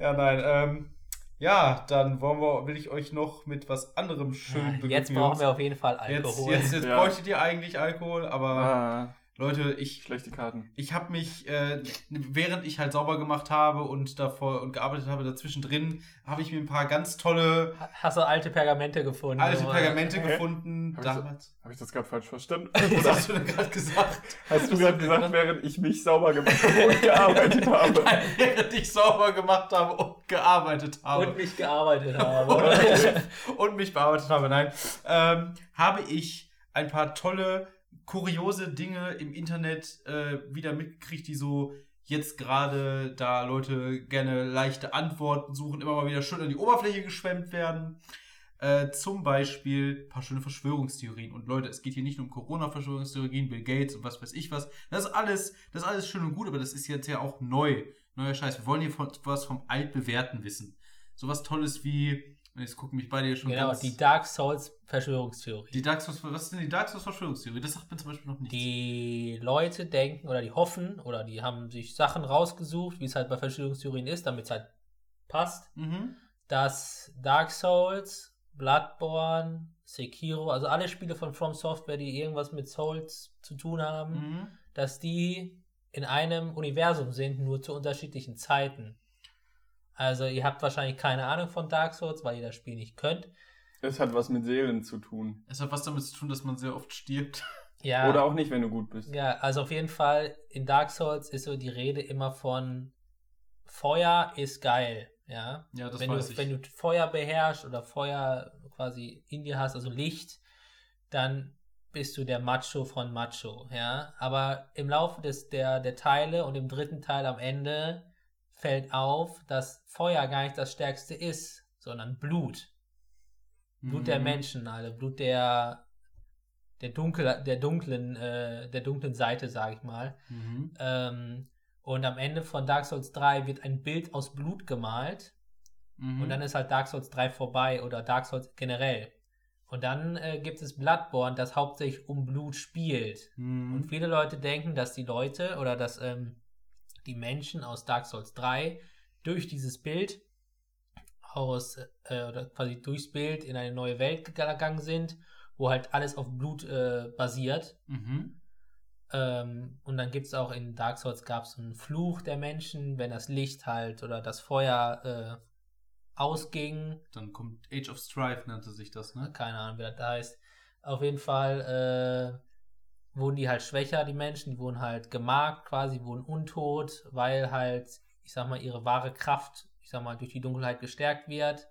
Ja, nein, ähm, ja, dann wollen wir, will ich euch noch mit was anderem schön
Jetzt
beglücken,
brauchen wir auf jeden Fall
Jetzt,
Alkohol.
jetzt, jetzt
Ja.
bräuchtet ihr eigentlich Alkohol, aber
Ah,
Leute, ich,
schlechte Karten.
ich habe mich, äh, während ich halt sauber gemacht habe und davor und gearbeitet habe, dazwischen drin, habe ich mir ein paar ganz tolle
Hast du alte Pergamente gefunden?
alte
oder?
Pergamente
Hä?
gefunden.
Hab
Damals.
Habe ich das gerade falsch verstanden? (laughs)
Was
Oder
hast du (laughs) denn gerade gesagt?
hast du gerade gesagt, während ich mich sauber gemacht habe und gearbeitet (laughs) habe?
Nein, während ich sauber gemacht habe und gearbeitet habe.
Und mich gearbeitet habe.
und, und mich bearbeitet habe, nein, ähm, habe ich ein paar tolle, kuriose Dinge im Internet äh, wieder mitgekriegt, die so jetzt gerade, da Leute gerne leichte Antworten suchen, immer mal wieder schön an die Oberfläche geschwemmt werden. Äh, zum Beispiel ein paar schöne Verschwörungstheorien. Und Leute, es geht hier nicht nur um Corona-Verschwörungstheorien, Bill Gates und was weiß ich was. Das ist alles, das ist alles schön und gut, aber das ist jetzt ja auch neu. Neuer Scheiß. Wir wollen hier von, was vom Altbewährten wissen. Sowas Tolles wie, und jetzt gucken mich beide hier schon
genau,
ganz...
die Dark Souls Verschwörungstheorie.
die Dark Souls, was ist denn die Dark Souls Verschwörungstheorie? Das sagt mir zum Beispiel noch nichts.
Die Leute denken oder die hoffen oder die haben sich Sachen rausgesucht, wie es halt bei Verschwörungstheorien ist, damit es halt passt,
Mhm.
dass Dark Souls, Bloodborne, Sekiro, also alle Spiele von From Software, die irgendwas mit Souls zu tun haben,
Mhm.
dass die in einem Universum sind, nur zu unterschiedlichen Zeiten. Also ihr habt wahrscheinlich keine Ahnung von Dark Souls, weil ihr das Spiel nicht könnt.
Es hat was mit Seelen zu tun.
Es hat was damit zu tun, dass man sehr oft stirbt. (laughs)
Ja,
Oder auch nicht, wenn du gut bist.
ja, also auf jeden Fall in Dark Souls ist so die Rede immer von Feuer ist geil, ja.
Ja, das
wenn
weiß
du,
ich.
wenn du Feuer beherrschst oder Feuer quasi in dir hast, also Licht, dann bist du der Macho von Macho, ja. Aber im Laufe des, der, der Teile und im dritten Teil am Ende fällt auf, dass Feuer gar nicht das Stärkste ist, sondern Blut. Blut der
Mhm.
Menschen, also Blut der der dunkel, der dunklen, äh, der dunklen Seite, sag ich mal.
Mhm.
Ähm, und am Ende von Dark Souls 3 wird ein Bild aus Blut gemalt
Mhm.
und dann ist halt Dark Souls 3 vorbei oder Dark Souls generell. Und dann äh, gibt es Bloodborne, das hauptsächlich um Blut spielt.
Mhm.
Und viele Leute denken, dass die Leute oder dass ähm, die Menschen aus Dark Souls 3 durch dieses Bild aus, äh, oder quasi durchs Bild in eine neue Welt gegangen sind, wo halt alles auf Blut äh, basiert.
Mhm.
Ähm, und dann gibt es auch in Dark Souls gab es einen Fluch der Menschen, wenn das Licht halt oder das Feuer äh, ausging.
Dann kommt Age of Strife, nannte sich das, ne?
Keine Ahnung, wie das heißt. Auf jeden Fall äh, wurden die halt schwächer, die Menschen, die wurden halt gemarkt quasi, wurden untot, weil halt, ich sag mal, ihre wahre Kraft, ich sag mal, durch die Dunkelheit gestärkt wird.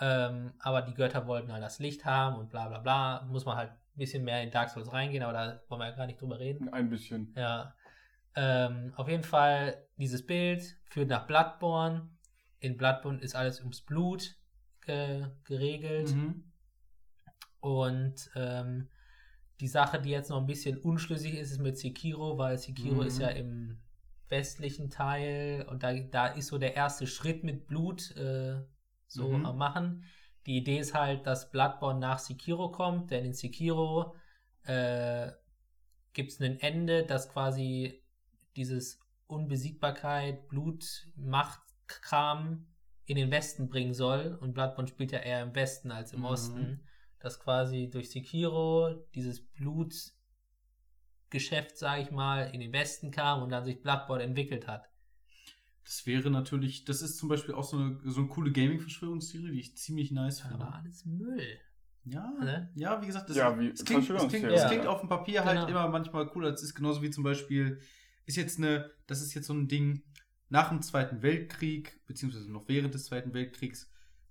Ähm, aber die Götter wollten halt das Licht haben und bla bla bla. Muss man halt ein bisschen mehr in Dark Souls reingehen, aber da wollen wir ja gar nicht drüber reden.
Ein bisschen.
Ja. Ähm, auf jeden Fall, dieses Bild führt nach Bloodborne. In Bloodborne ist alles ums Blut ge geregelt.
Mhm.
Und ähm, die Sache, die jetzt noch ein bisschen unschlüssig ist, ist mit Sekiro, weil Sekiro
Mhm.
ist ja im westlichen Teil und da, da ist so der erste Schritt mit Blut äh, so
Mhm.
am Machen. Die Idee ist halt, dass Bloodborne nach Sekiro kommt, denn in Sekiro äh, gibt es ein Ende, das quasi dieses Unbesiegbarkeit, Blut, Machtkram in den Westen bringen soll. Und Bloodborne spielt ja eher im Westen als im
Mhm.
Osten. Dass quasi durch Sekiro dieses Blutgeschäft, sage ich mal, in den Westen kam und dann sich Bloodborne entwickelt hat.
Das wäre natürlich, das ist zum Beispiel auch so eine, so eine coole Gaming-Verschwörungstheorie, die ich ziemlich nice finde.
Aber alles Müll.
Ja,
Ne?
ja, wie gesagt, das,
Ja, wie
es klingt, es klingt,
Ja.
klingt auf dem Papier halt
Genau.
immer manchmal cool, als es ist genauso wie zum Beispiel, ist jetzt eine, das ist jetzt so ein Ding, nach dem Zweiten Weltkrieg, beziehungsweise noch während des Zweiten Weltkriegs,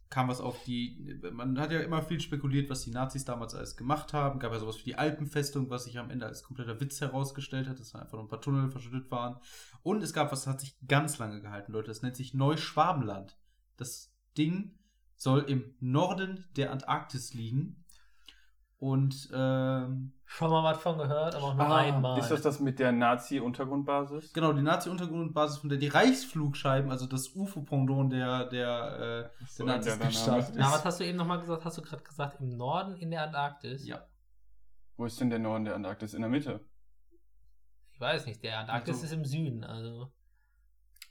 kam was auf die, man hat ja immer viel spekuliert, was die Nazis damals alles gemacht haben, gab ja sowas wie die Alpenfestung, was sich am Ende als kompletter Witz herausgestellt hat, dass da einfach nur ein paar Tunnel verschüttet waren. Und es gab was, das hat sich ganz lange gehalten, Leute, das nennt sich Neuschwabenland. Das Ding soll im Norden der Antarktis liegen. Und ähm,
Schon mal was von gehört, aber auch nur
Ah,
einmal.
Ist das das mit der Nazi-Untergrundbasis?
genau, die Nazi-Untergrundbasis, von der die Reichsflugscheiben, also das UFO-Pendant der, der, äh,
So,
der Nazis
der
gestartet
Na, was
ist.
hast du eben nochmal gesagt? Hast du gerade gesagt, im Norden in der Antarktis?
Ja.
Wo ist denn der Norden der Antarktis? In der Mitte.
Ich weiß nicht, der Antarktis
Also-
ist im Süden, also.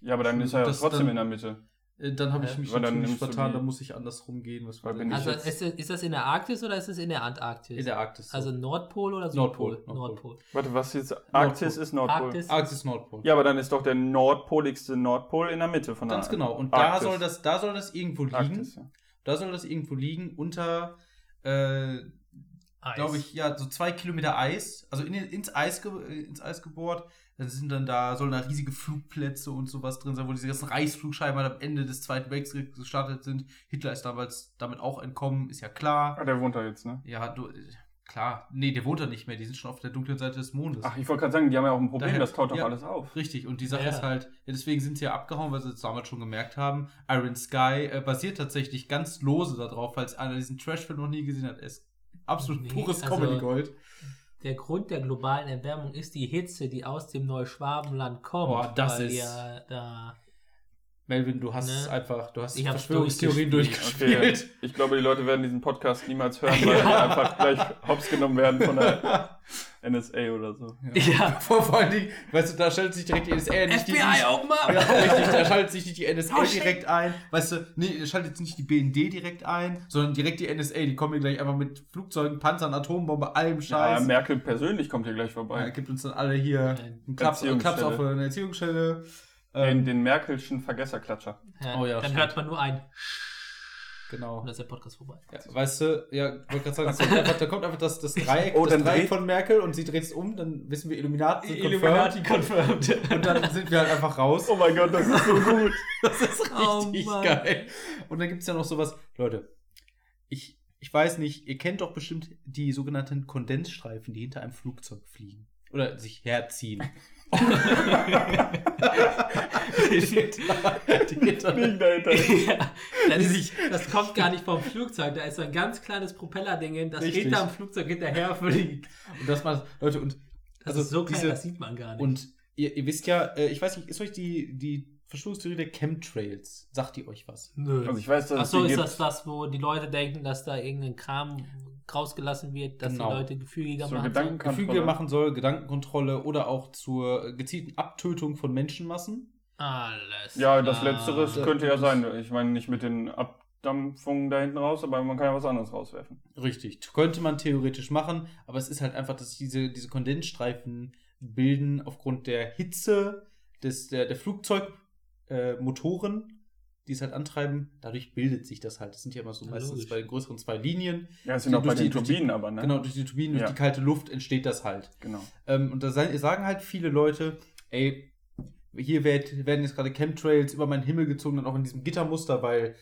Ja, aber dann ist er ja trotzdem
dann-
in der Mitte.
Äh, Dann habe ich mich
Weil
natürlich vertan, da muss ich andersrum gehen. Was war denn
Also ist, ist das in der Arktis oder ist es in der Antarktis?
in der Arktis?
also Nordpol oder
Nordpol,
Südpol?
Nordpol.
Warte, was jetzt? Arktis ist Nordpol.
Arktis.
Arktis Nordpol.
Ja, aber dann ist doch der nordpoligste Nordpol in der Mitte von der
Ganz genau. Und da
Arktis.
soll das, da soll das irgendwo liegen.
Arktis, ja.
Da soll das irgendwo liegen unter, äh, glaube ich, ja, so zwei Kilometer Eis, also in, ins, Eis ge, ins Eis gebohrt. Dann sind dann da, sollen da riesige Flugplätze und sowas drin sein, wo diese ganzen Reichsflugscheiben halt am Ende des Zweiten Weltkriegs gestartet sind. Hitler ist damals damit auch entkommen, ist ja klar.
Ah, der wohnt da jetzt, ne?
Ja, du, klar. Nee, der wohnt da nicht mehr, die sind schon auf der dunklen Seite des Mondes.
Ach, ich wollte gerade sagen, die haben ja auch ein Problem,
Daher-
das taut doch
ja.
alles auf.
Richtig, und die Sache
Ja.
ist halt, ja, deswegen sind sie ja abgehauen, weil sie es damals schon gemerkt haben. Iron Sky äh, basiert tatsächlich ganz lose darauf, falls einer diesen Trash-Film noch nie gesehen hat. Er ist absolut
Nee,
pures
also-
Comedy-Gold.
Der Grund der globalen Erwärmung ist die Hitze, die aus dem Neuschwabenland kommt.
Boah, das
weil
ist-
ja da.
Melvin, du hast
Ne?
es einfach, du hast
Ich
Verschwörungstheorien
durchgespielt.
durchgespielt.
Okay, ich glaube, die Leute werden diesen Podcast niemals hören, (laughs) weil die einfach gleich hops genommen werden von der NSA oder so.
Ja. (laughs)
Vor, vor allen Dingen, weißt du, da schaltet sich direkt die NSA nicht die,
FBI, open up!
Ja, richtig, da schaltet sich nicht die NSA
Oh,
direkt ein. Weißt du, nee, da schaltet sich nicht die BND direkt ein, sondern direkt die NSA. Die kommen hier gleich einfach mit Flugzeugen, Panzern, Atombombe, allem
Ja,
Scheiß.
Merkel persönlich kommt hier gleich
Ja,
vorbei.
gibt uns dann alle hier einen Klaps, einen Klaps auf eine Erziehungsstelle.
Den,
Ähm,
den Merkelschen Vergesserklatscher.
Ja,
Oh ja,
dann
stimmt.
hört man nur ein
genau.
und dann ist der Podcast vorbei.
Ja, weißt du, ja, ich wollte gerade sagen, kommt einfach, da kommt einfach das, das (laughs) Dreieck,
Oh,
das Dreieck von Merkel und sie dreht es um, dann wissen wir Illuminati, sind
Illuminati
confirmed.
confirmed. (laughs)
Und dann sind wir halt einfach raus.
Oh mein Gott, das ist so gut. (laughs)
Das ist
Oh,
richtig
Mann.
geil. Und dann gibt es ja noch sowas, Leute, ich, ich weiß nicht, ihr kennt doch bestimmt die sogenannten Kondensstreifen, die hinter einem Flugzeug fliegen. Oder sich herziehen. Die
dahinter.
ja, das,
Die
ist, das kommt gar nicht vom Flugzeug. Da ist so ein ganz kleines Propellerding, das
Richtig.
hinterm Flugzeug hinterher fliegt.
und das mal, Leute, und
Das
Also
ist so klein,
diese-
das sieht man gar nicht.
Und ihr, ihr wisst ja, äh, ich weiß nicht, ist euch die, die Verschwörungstheorie der Chemtrails, sagt die euch was?
Nö.
Also ich weiß, dass
Achso,
es die
ist
gibt.
das das, wo die Leute denken, dass da irgendein Kram rausgelassen wird, dass
Genau.
die Leute gefügiger
So
machen?
Gefüge
Kontrolle.
machen soll, Gedankenkontrolle oder auch zur gezielten Abtötung von Menschenmassen.
Alles.
Ja, das
klar.
Letzteres
Ja,
könnte ja
das-
sein. Ich meine nicht mit den Abdampfungen da hinten raus, aber man kann ja was anderes rauswerfen.
Richtig, könnte man theoretisch machen, aber es ist halt einfach, dass diese, diese Kondensstreifen bilden aufgrund der Hitze des, der, der Flugzeugmotoren, äh, die es halt antreiben. Dadurch bildet sich das halt. Das sind ja immer so
Ja,
meistens
logisch.
bei den größeren zwei Linien.
Ja, das sind auch bei
durch
den
die- durch die-
Turbinen aber, ne?
Genau, durch die Turbinen, durch
Ja.
die kalte Luft entsteht das halt.
Genau.
Ähm, und da sagen halt viele Leute, ey, hier werd, werden jetzt gerade Chemtrails über meinen Himmel gezogen, dann auch in diesem Gittermuster, weil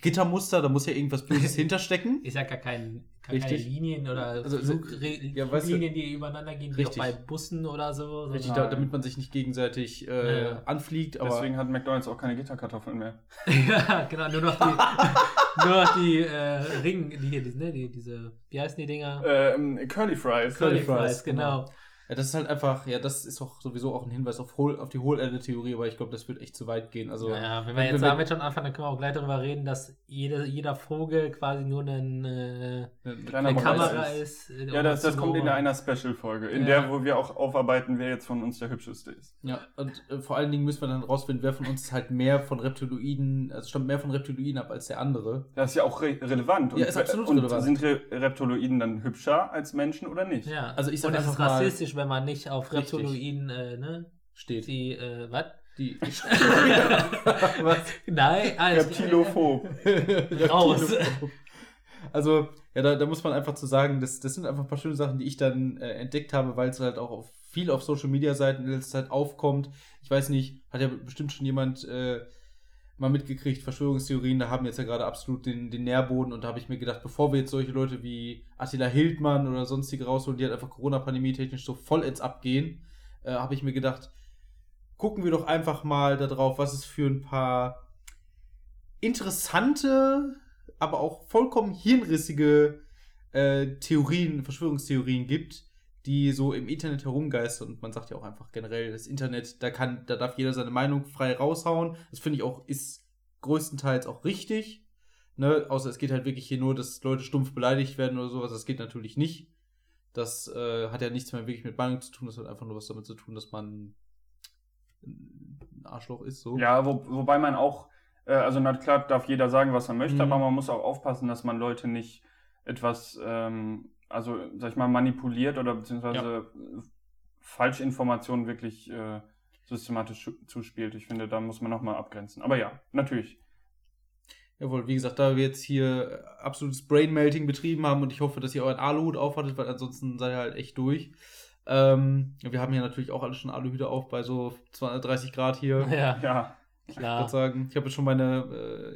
Gittermuster, da muss ja irgendwas Böses (laughs) hinterstecken.
Ich sag gar kein, gar keine. Linien oder
Also,
Flugre
ja, weißt du-
Linien, die übereinander gehen, wie auch
Richtig.
bei Bussen oder so.
Richtig, da, damit man sich nicht gegenseitig äh,
Ja.
anfliegt, aber
Deswegen hat McDonalds auch keine Gitterkartoffeln mehr. (laughs)
ja, genau, nur noch die, (laughs) nur noch die äh, Ring, die hier, die, ne, die, diese, wie heißen die Dinger?
Ähm, Curly Fries.
Curly
Curly Fries,
Fries,
genau.
Ja, das ist halt einfach, ja, das ist auch sowieso auch ein Hinweis auf, Hohl, auf die Hohlerde-Theorie, aber ich glaube, das wird echt zu weit gehen. Also,
naja, wenn wir jetzt damit schon anfangen, dann können wir auch gleich darüber reden, dass jede, jeder Vogel quasi nur einen, äh,
eine
Kamera ist.
ist ja, das, das kommt in einer Special-Folge, in ja. der, wo wir auch aufarbeiten, wer jetzt von uns der hübscheste ist.
Ja, und äh, vor allen Dingen müssen wir dann rausfinden, wer von uns halt mehr von Reptiloiden, also stammt mehr von Reptiloiden ab als der andere.
Das ist ja auch re relevant.
Und, ja, ist absolut
und
relevant.
sind Re Reptiloiden dann hübscher als Menschen oder nicht?
Ja, also ich sag und es ist rassistisch, wenn man nicht auf Reptiloiden äh, ne,
steht.
Die, äh, was?
Die. (laughs)
was? Nein,
also, Reptilophob. (laughs)
Raus. (laughs)
Also, ja, da, da muss man einfach zu sagen, das, das sind einfach ein paar schöne Sachen, die ich dann äh, entdeckt habe, weil es halt auch auf, viel auf Social Media Seiten in letzter Zeit aufkommt. Ich weiß nicht, hat ja bestimmt schon jemand äh, mal mitgekriegt, Verschwörungstheorien, da haben jetzt ja gerade absolut den, den Nährboden und da habe ich mir gedacht, bevor wir jetzt solche Leute wie Attila Hildmann oder sonstige rausholen, die halt einfach Corona-Pandemie technisch so voll ins Abgehen, äh, habe ich mir gedacht, gucken wir doch einfach mal darauf, was es für ein paar interessante, aber auch vollkommen hirnrissige äh, Theorien, Verschwörungstheorien gibt, die so im Internet herumgeistern. Und man sagt ja auch einfach generell, das Internet, da kann, da darf jeder seine Meinung frei raushauen. Das finde ich auch, ist größtenteils auch richtig. Ne? Außer es geht halt wirklich hier nur, dass Leute stumpf beleidigt werden oder sowas. Das geht natürlich nicht. Das äh, hat ja nichts mehr wirklich mit Meinung zu tun. Das hat einfach nur was damit zu tun, dass man ein Arschloch ist. So.
Ja, wo, wobei man auch, äh, also na klar darf jeder sagen, was er möchte, mhm. aber man muss auch aufpassen, dass man Leute nicht etwas ähm, also sag ich mal, manipuliert oder beziehungsweise ja. Falschinformationen wirklich äh, systematisch zuspielt. Ich finde, da muss man nochmal abgrenzen. Aber ja, natürlich.
Jawohl, wie gesagt, da wir jetzt hier absolutes Brain-Melting betrieben haben und ich hoffe, dass ihr euren Aluhut aufhattet, weil ansonsten seid ihr halt echt durch. Ähm, wir haben ja natürlich auch alle schon Aluhüte auf bei so 230 Grad hier.
Ja.
ja.
Klar. Ich sagen, ich habe jetzt schon meine,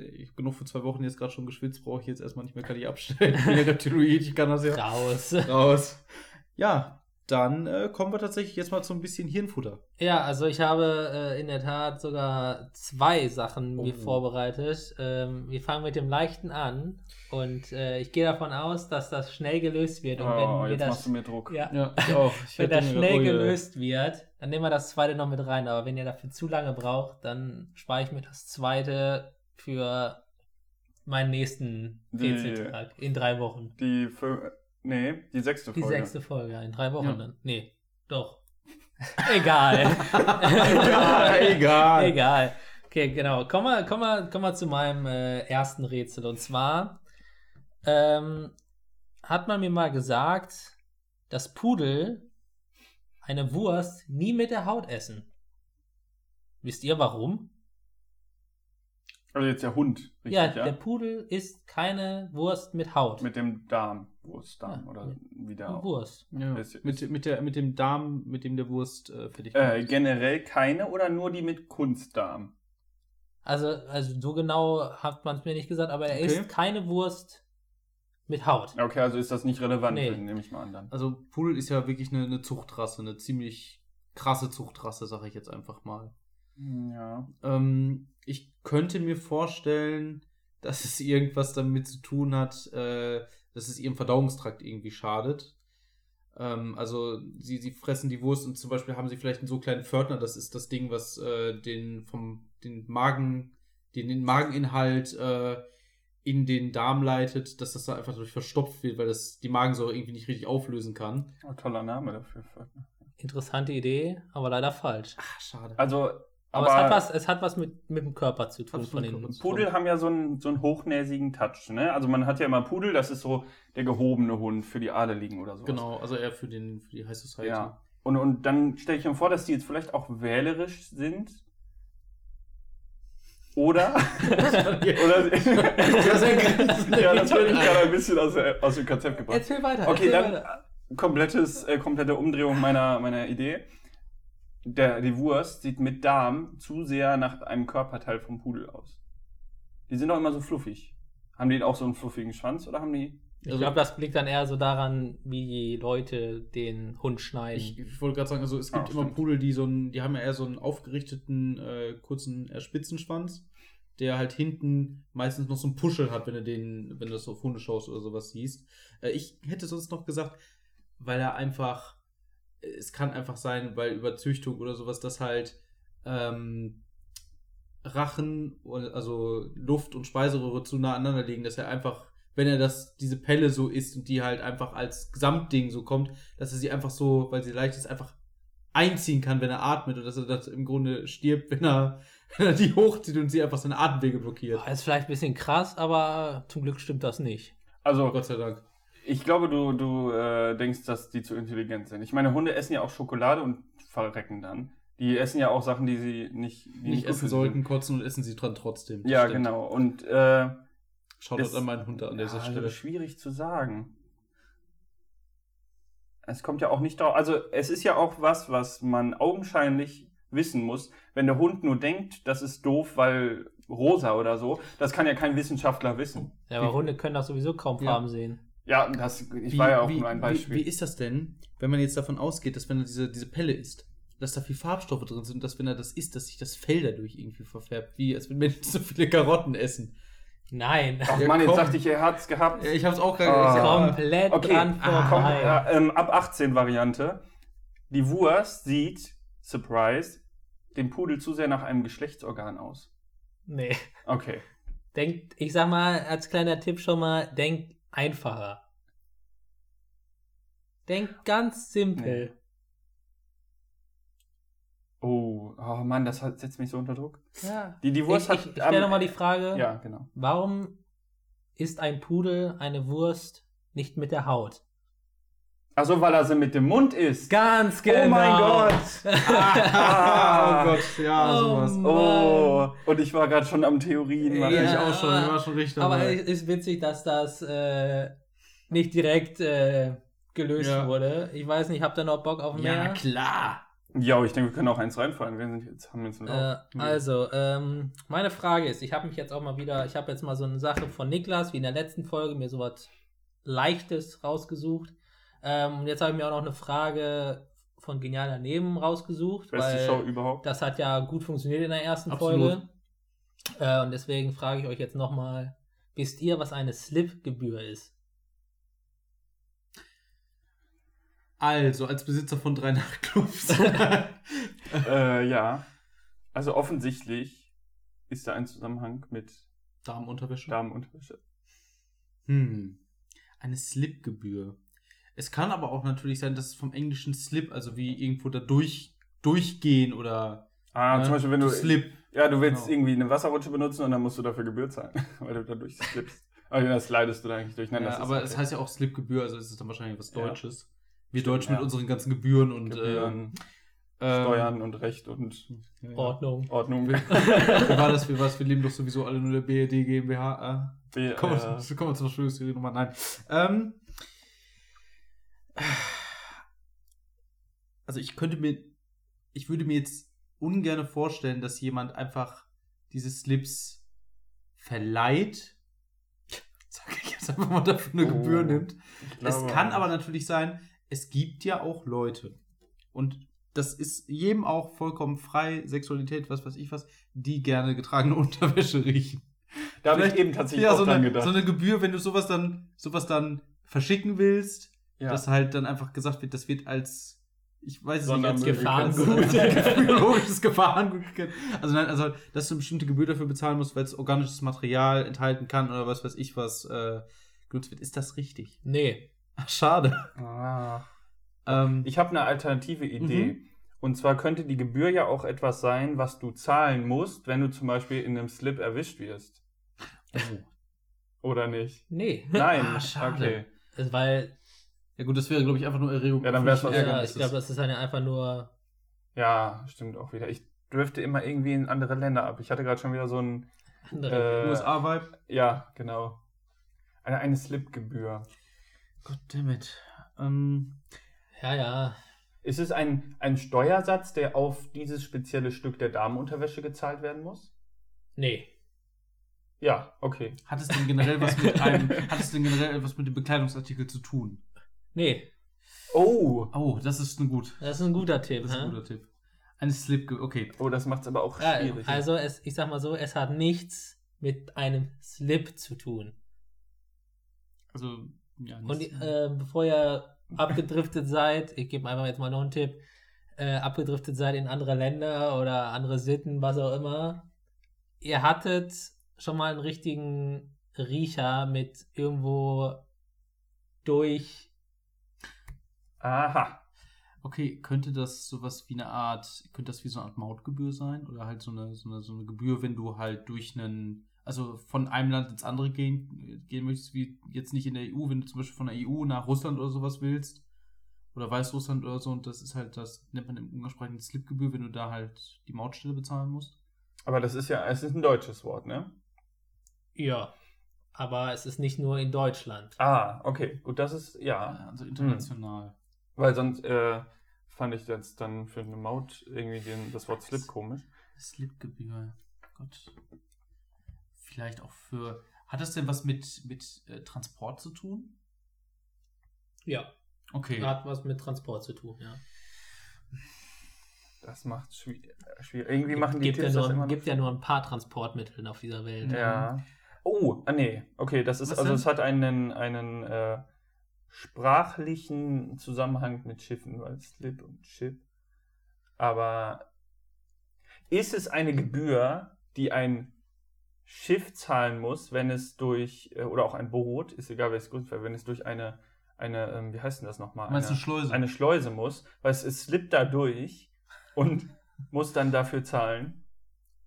äh, genug für zwei Wochen jetzt gerade schon geschwitzt, brauche ich jetzt erstmal nicht mehr, kann ich abstellen. Ich bin ja Reptiloid, ich kann das ja.
Raus.
Raus. Ja, dann äh, kommen wir tatsächlich jetzt mal zu ein bisschen Hirnfutter.
Ja, also ich habe äh, in der Tat sogar zwei Sachen oh. mir vorbereitet. Ähm, wir fangen mit dem Leichten an und äh, ich gehe davon aus, dass das schnell gelöst wird. Und
oh,
wenn
jetzt
das,
machst du mir Druck.
Ja,
ja ich auch. Ich
wenn das schnell Ruhe. gelöst wird, dann nehmen wir das zweite noch mit rein. Aber wenn ihr dafür zu lange braucht, dann spare ich mir das zweite für meinen nächsten Rätseltag in drei Wochen.
Die Nee, die sechste Folge.
Die sechste Folge, in drei Wochen ja. dann. Nee, doch. (laughs) egal.
egal. (laughs) egal.
Egal. Okay, genau. Kommen wir, kommen wir, kommen wir zu meinem äh, ersten Rätsel. Und zwar ähm, hat man mir mal gesagt, dass Pudel eine Wurst nie mit der Haut essen. Wisst ihr warum?
Also jetzt der Hund,
richtig, ja, ja? der Pudel isst keine Wurst mit Haut.
Mit dem Darm, Wurstdarm ja, oder wie der auch.
Wurst.
Ja. Ist, mit, mit, der, mit dem Darm, mit dem der Wurst äh, fertig
äh, Generell keine oder nur die mit Kunstdarm?
Also, also so genau hat man es mir nicht gesagt, aber er okay. isst keine Wurst mit Haut.
Okay, also ist das nicht relevant, nee. nehme ich mal an dann.
Also Pudel ist ja wirklich eine, eine Zuchtrasse, eine ziemlich krasse Zuchtrasse, sage ich jetzt einfach mal.
Ja.
Ähm, ich könnte mir vorstellen, dass es irgendwas damit zu tun hat, äh, dass es ihrem Verdauungstrakt irgendwie schadet. Ähm, also sie, sie fressen die Wurst und zum Beispiel haben sie vielleicht einen so kleinen Pförtner, das ist das Ding, was äh, den vom den Magen, den, den Mageninhalt äh, in den Darm leitet, dass das da einfach durch verstopft wird, weil das die Magensäure irgendwie nicht richtig auflösen kann.
Oh, toller Name dafür.
Interessante Idee, aber leider falsch.
Ach, schade.
Also
aber, aber, es hat was, es hat was mit, mit dem Körper zu tun. Von den
Pudel haben ja so einen, so einen hochnäsigen Touch. Ne? Also man hat ja immer Pudel, das ist so der gehobene Hund für die Adeligen oder so.
Genau, also eher für, den, für die High Society.
Ja. Und, und dann stelle ich mir vor, dass die jetzt vielleicht auch wählerisch sind. Oder? (laughs) oder das ja, das habe ich gerade ein bisschen aus, aus dem Konzept gebracht.
Erzähl weiter.
Okay,
erzähl
dann weiter. komplettes, äh, komplette Umdrehung meiner, meiner Idee der, die Wurst sieht mit Darm zu sehr nach einem Körperteil vom Pudel aus. Die sind doch immer so fluffig. Haben die auch so einen fluffigen Schwanz oder haben die.
Ich also, glaube, das liegt dann eher so daran, wie die Leute den Hund schneiden.
Ich, ich wollte gerade sagen, also es gibt ah, immer Pudel, die so einen, die haben ja eher so einen aufgerichteten, äh, kurzen äh, Spitzenschwanz, der halt hinten meistens noch so einen Puschel hat, wenn du den, wenn du das auf Hunde schaust oder sowas siehst. Äh, ich hätte sonst noch gesagt, weil er einfach es kann einfach sein, weil über Züchtung oder sowas, dass halt ähm, Rachen, also Luft und Speiseröhre zu nah aneinander liegen, dass er einfach, wenn er das, diese Pelle so isst und die halt einfach als Gesamtding so kommt, dass er sie einfach so, weil sie leicht ist, einfach einziehen kann, wenn er atmet und dass er das im Grunde stirbt, wenn er, (laughs) wenn er die hochzieht und sie einfach seine Atemwege blockiert.
Das ist vielleicht ein bisschen krass, aber zum Glück stimmt das nicht.
Also,
Gott sei Dank.
ich glaube, du, du äh, denkst, dass die zu intelligent sind. Ich meine, Hunde essen ja auch Schokolade und verrecken dann. Die essen ja auch Sachen, die sie nicht, die
Nicht
gut
essen sollten, kotzen und essen sie dran trotzdem.
Ja,
stimmt.
genau. Und äh,
Schaut
Das-
an meinen Hund an dieser
ja,
Stelle.
schwierig zu sagen. Es kommt ja auch nicht darauf. Also, es ist ja auch was, was man augenscheinlich wissen muss. Wenn der Hund nur denkt, das ist doof, weil rosa oder so, das kann ja kein Wissenschaftler wissen.
Ja, aber
Wie-
Hunde können das sowieso kaum
Ja.
Farben sehen.
Ja, das, ich
Wie-
war ja auch
wie,
nur ein Beispiel.
Wie, wie ist das denn, wenn man jetzt davon ausgeht, dass wenn er diese, diese Pelle isst, dass da viel Farbstoffe drin sind und dass wenn er das isst, dass sich das Fell dadurch irgendwie verfärbt, wie als wenn Menschen so viele Karotten essen.
Nein.
Ach
Ja,
Mann, jetzt dachte ich, er hat's gehabt.
Ja, ich hab's auch
Ah.
gerade
Komplett
Okay,
dran
ah,
Komm,
vorbei.
äh, ähm, ab 18 Variante. Die Wurst sieht, Surprise, dem Pudel zu sehr nach einem Geschlechtsorgan aus.
Nee.
Okay.
Denkt, ich sag mal, als kleiner Tipp schon mal, denkt einfacher. Denkt ganz simpel.
Oh, oh Mann, das hat, setzt mich so unter Druck.
Ja.
Die, die Wurst
ich
hat.
ich, ich stelle nochmal die Frage,
Ja, genau.
warum isst ein Pudel eine Wurst nicht mit der Haut?
Achso, weil er sie mit dem Mund isst.
Ganz genau.
Oh mein Gott. (laughs)
oh Gott, ja,
Oh
sowas.
Mann.
Oh, und ich war gerade schon am Theorien.
Ja, ich auch schon,
aber-
ich war schon richtig
Aber es ist witzig, dass das äh, nicht direkt äh, gelöst
Ja.
wurde. Ich weiß nicht, habt ihr noch Bock auf mehr?
Ja, klar.
Ja, ich denke, wir können auch eins reinfallen. Wir sind jetzt, haben jetzt
Äh, also, ähm, meine Frage ist, ich habe mich jetzt auch mal wieder, ich habe jetzt mal so eine Sache von Niklas, wie in der letzten Folge, mir sowas Leichtes rausgesucht. Ähm, und jetzt habe ich mir auch noch eine Frage von Genial daneben rausgesucht,
Beste
weil
Show überhaupt.
das hat ja gut funktioniert in der ersten
Absolut.
Folge. Äh, und deswegen frage ich euch jetzt nochmal, wisst ihr, was eine Slip-Gebühr ist?
Also, als Besitzer von drei (laughs) Nachtclubs.
Äh, ja. Also offensichtlich ist da ein Zusammenhang mit
Damenunterwäsche.
Damenunterwäsche.
Hm. Eine Slipgebühr. Es kann aber auch natürlich sein, dass es vom englischen Slip, also wie irgendwo da durch, durchgehen oder
Ah,
ne,
zum Beispiel, wenn du.
Slip.
Ja, du willst
Genau.
irgendwie eine Wasserrutsche benutzen und dann musst du dafür Gebühr zahlen, (laughs) weil du da durchslippst. Aber das leidest du da eigentlich durch. Nein,
Ja, aber
okay.
es heißt ja auch Slipgebühr, also ist es dann wahrscheinlich was
Ja.
Wir Deutschen mit
ja.
unseren ganzen Gebühren und
Gebühren,
äh, ähm,
Steuern und Recht und
Ja, ja.
Ordnung.
Ordnung. (laughs)
Wie war das? Wie war das? Wir leben doch sowieso alle nur der BRD GmbH. Äh,
Wir,
kommen,
äh,
wir, kommen wir zur Nummer. Nein. Ähm, also ich könnte mir, ich würde mir jetzt ungern vorstellen, dass jemand einfach diese Slips verleiht. Sag ich jetzt einfach mal dafür eine
Oh,
Gebühr nimmt. Es kann aber natürlich sein, es gibt ja auch Leute. Und das ist jedem auch vollkommen frei, Sexualität, was weiß ich was, die gerne getragene (laughs) Unterwäsche riechen.
Da habe ich
vielleicht-
eben tatsächlich
Ja,
auch
so
dran
eine,
gedacht.
so eine Gebühr, wenn du sowas dann, sowas dann verschicken willst,
ja.
dass halt dann einfach gesagt wird, das wird als, ich weiß es nicht, als
Gefahrengut. (laughs)
biologisches Gefahrengut. Also nein, also, dass du eine bestimmte Gebühr dafür bezahlen musst, weil es organisches Material enthalten kann oder was weiß ich was äh, genutzt wird. Ist das richtig?
Nee.
Ach, schade.
Ah.
Ähm,
Ich habe eine alternative Idee.
Mhm.
Und zwar könnte die Gebühr ja auch etwas sein, was du zahlen musst, wenn du zum Beispiel in einem Slip erwischt wirst. Oder nicht?
Nee.
Nein.
Ah, schade.
Okay.
Es- Weil,
ja gut, das wäre, glaube ich, einfach nur Erregung.
Ja, dann wär's was
öffentlichen
ja, ich glaube, das ist dann einfach nur.
Ja, stimmt auch wieder. Ich dürfte immer irgendwie in andere Länder ab. Ich hatte gerade schon wieder so ein.
Andere.
Äh,
USA-Vibe.
Ja, genau. Eine, eine Slip-Gebühr.
Goddammit. Ähm,
ja, ja.
Ist es ein, ein Steuersatz, der auf dieses spezielle Stück der Damenunterwäsche gezahlt werden muss?
Nee.
Ja, okay.
hat es denn generell was mit einem, hat es denn generell etwas mit dem Bekleidungsartikel zu tun?
Nee.
Oh!
Oh, das ist ein gut.
Das ist ein guter Tipp.
Das ist ein
hä?
guter Tipp. Eine Slip, okay.
Oh, das macht es aber auch
Ja,
schwierig.
also, es, ich sag mal so, es hat nichts mit einem Slip zu tun.
Also, ja,
Und äh, bevor ihr abgedriftet seid, ich gebe einfach jetzt mal noch einen Tipp, äh, abgedriftet seid in andere Länder oder andere Sitten, was auch immer, ihr hattet schon mal einen richtigen Riecher mit irgendwo durch.
Aha.
Okay, könnte das sowas wie eine Art, könnte das wie so eine Art Mautgebühr sein? Oder halt so eine, so eine, so eine Gebühr, wenn du halt durch einen, also von einem Land ins andere gehen, gehen möchtest, wie jetzt nicht in der EU, wenn du zum Beispiel von der EU nach Russland oder sowas willst, oder Weißrussland oder so, und das ist halt, das nennt man im Umgangssprachlichen Slipgebühr, wenn du da halt die Mautstelle bezahlen musst.
Aber das ist ja, es ist ein deutsches Wort, ne?
Ja. Aber es ist nicht nur in Deutschland.
Ah, okay. Gut, das ist, ja.
Also international.
Weil sonst äh, fand ich jetzt dann für eine Maut irgendwie den, das Wort Slip komisch.
Slipgebühr. Gott. Vielleicht auch für. Hat das denn was mit, mit äh, Transport zu tun?
Ja.
Okay.
Hat was mit Transport zu tun, ja.
Das macht schwierig. schwierig. Irgendwie machen die
gibt, ja
Tiers das
nur,
immer
gibt ja nur ein paar Transportmittel auf dieser Welt.
Ja. Oh, ah, nee. Okay, das ist,
Was
also
denn?
es hat einen, einen äh, sprachlichen Zusammenhang mit Schiffen, weil Slip und Chip. Aber ist es eine Gebühr, die ein Schiff zahlen muss, wenn es durch, äh, oder auch ein Boot, ist egal welches Grund, wenn es durch eine, eine, ähm, wie heißt denn das nochmal?
Meinst du
Eine,
Schleuse?
eine Schleuse muss, weil es, es slippt da durch und (laughs) muss dann dafür zahlen.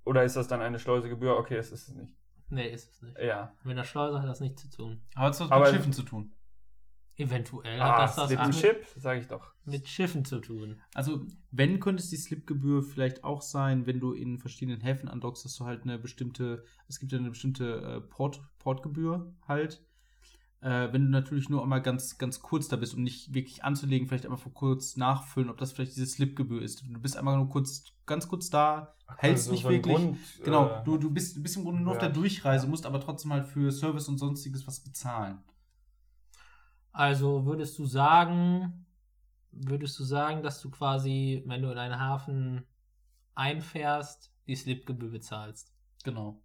Oder ist das dann eine Schleusegebühr? Okay, es ist es nicht.
Nee, ist es nicht.
Ja.
Mit der Schleuse hat das nichts zu tun.
Aber es hat was
Aber-
mit Schiffen zu tun.
Eventuell
Ah,
hat das das mit,
Chip, sage ich doch.
mit Schiffen zu tun.
Also, wenn, könnte es die Slipgebühr vielleicht auch sein, wenn du in verschiedenen Häfen andockst, dass du halt eine bestimmte, es gibt ja eine bestimmte äh, Port, Portgebühr halt. Äh, wenn du natürlich nur einmal ganz, ganz kurz da bist und nicht wirklich anzulegen, vielleicht einmal vor kurz nachfüllen, ob das vielleicht diese Slipgebühr ist. Du bist einmal nur kurz, ganz kurz da, hältst
Also
nicht
so
wirklich.
Grund,
genau,
äh,
du, du, bist, bist im Grunde nur auf der
ja.
Durchreise, musst aber trotzdem halt für Service und sonstiges was bezahlen.
Also würdest du sagen, würdest du sagen, dass du quasi, wenn du in einen Hafen einfährst, die Slipgebühr bezahlst?
Genau.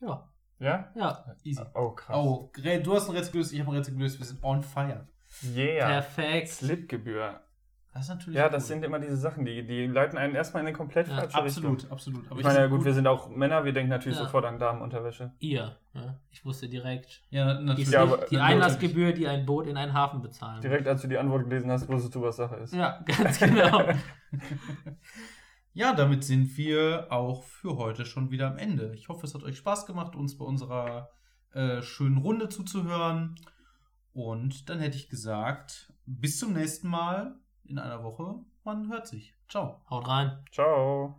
Ja,
Ja?
ja.
Easy.
Oh, krass.
Oh, du hast ein gelöst, ich habe ein gelöst, wir sind on fire.
Yeah.
Perfekt.
Slipgebühr.
Das ist natürlich
Ja, das
cool.
sind immer diese Sachen, die, die leiten einen erstmal in eine komplett
Ja,
falsche Richtung.
Absolut, absolut. Aber
Ich meine, ja
finde
gut, wir sind auch Männer, wir denken natürlich
Ja.
sofort an Damenunterwäsche.
Ihr. Ja, ich wusste direkt.
Ja,
Die,
natürlich.
Ja, aber-
die Einlassgebühr, die ein Boot in einen Hafen bezahlen.
Direkt als du die Antwort gelesen hast, wusstest du, was Sache ist.
Ja, (laughs) ganz genau. (laughs)
Ja, damit sind wir auch für heute schon wieder am Ende. Ich hoffe, es hat euch Spaß gemacht, uns bei unserer äh, schönen Runde zuzuhören. Und dann hätte ich gesagt, bis zum nächsten Mal in einer Woche. Man hört sich. Ciao.
Haut rein.
Ciao.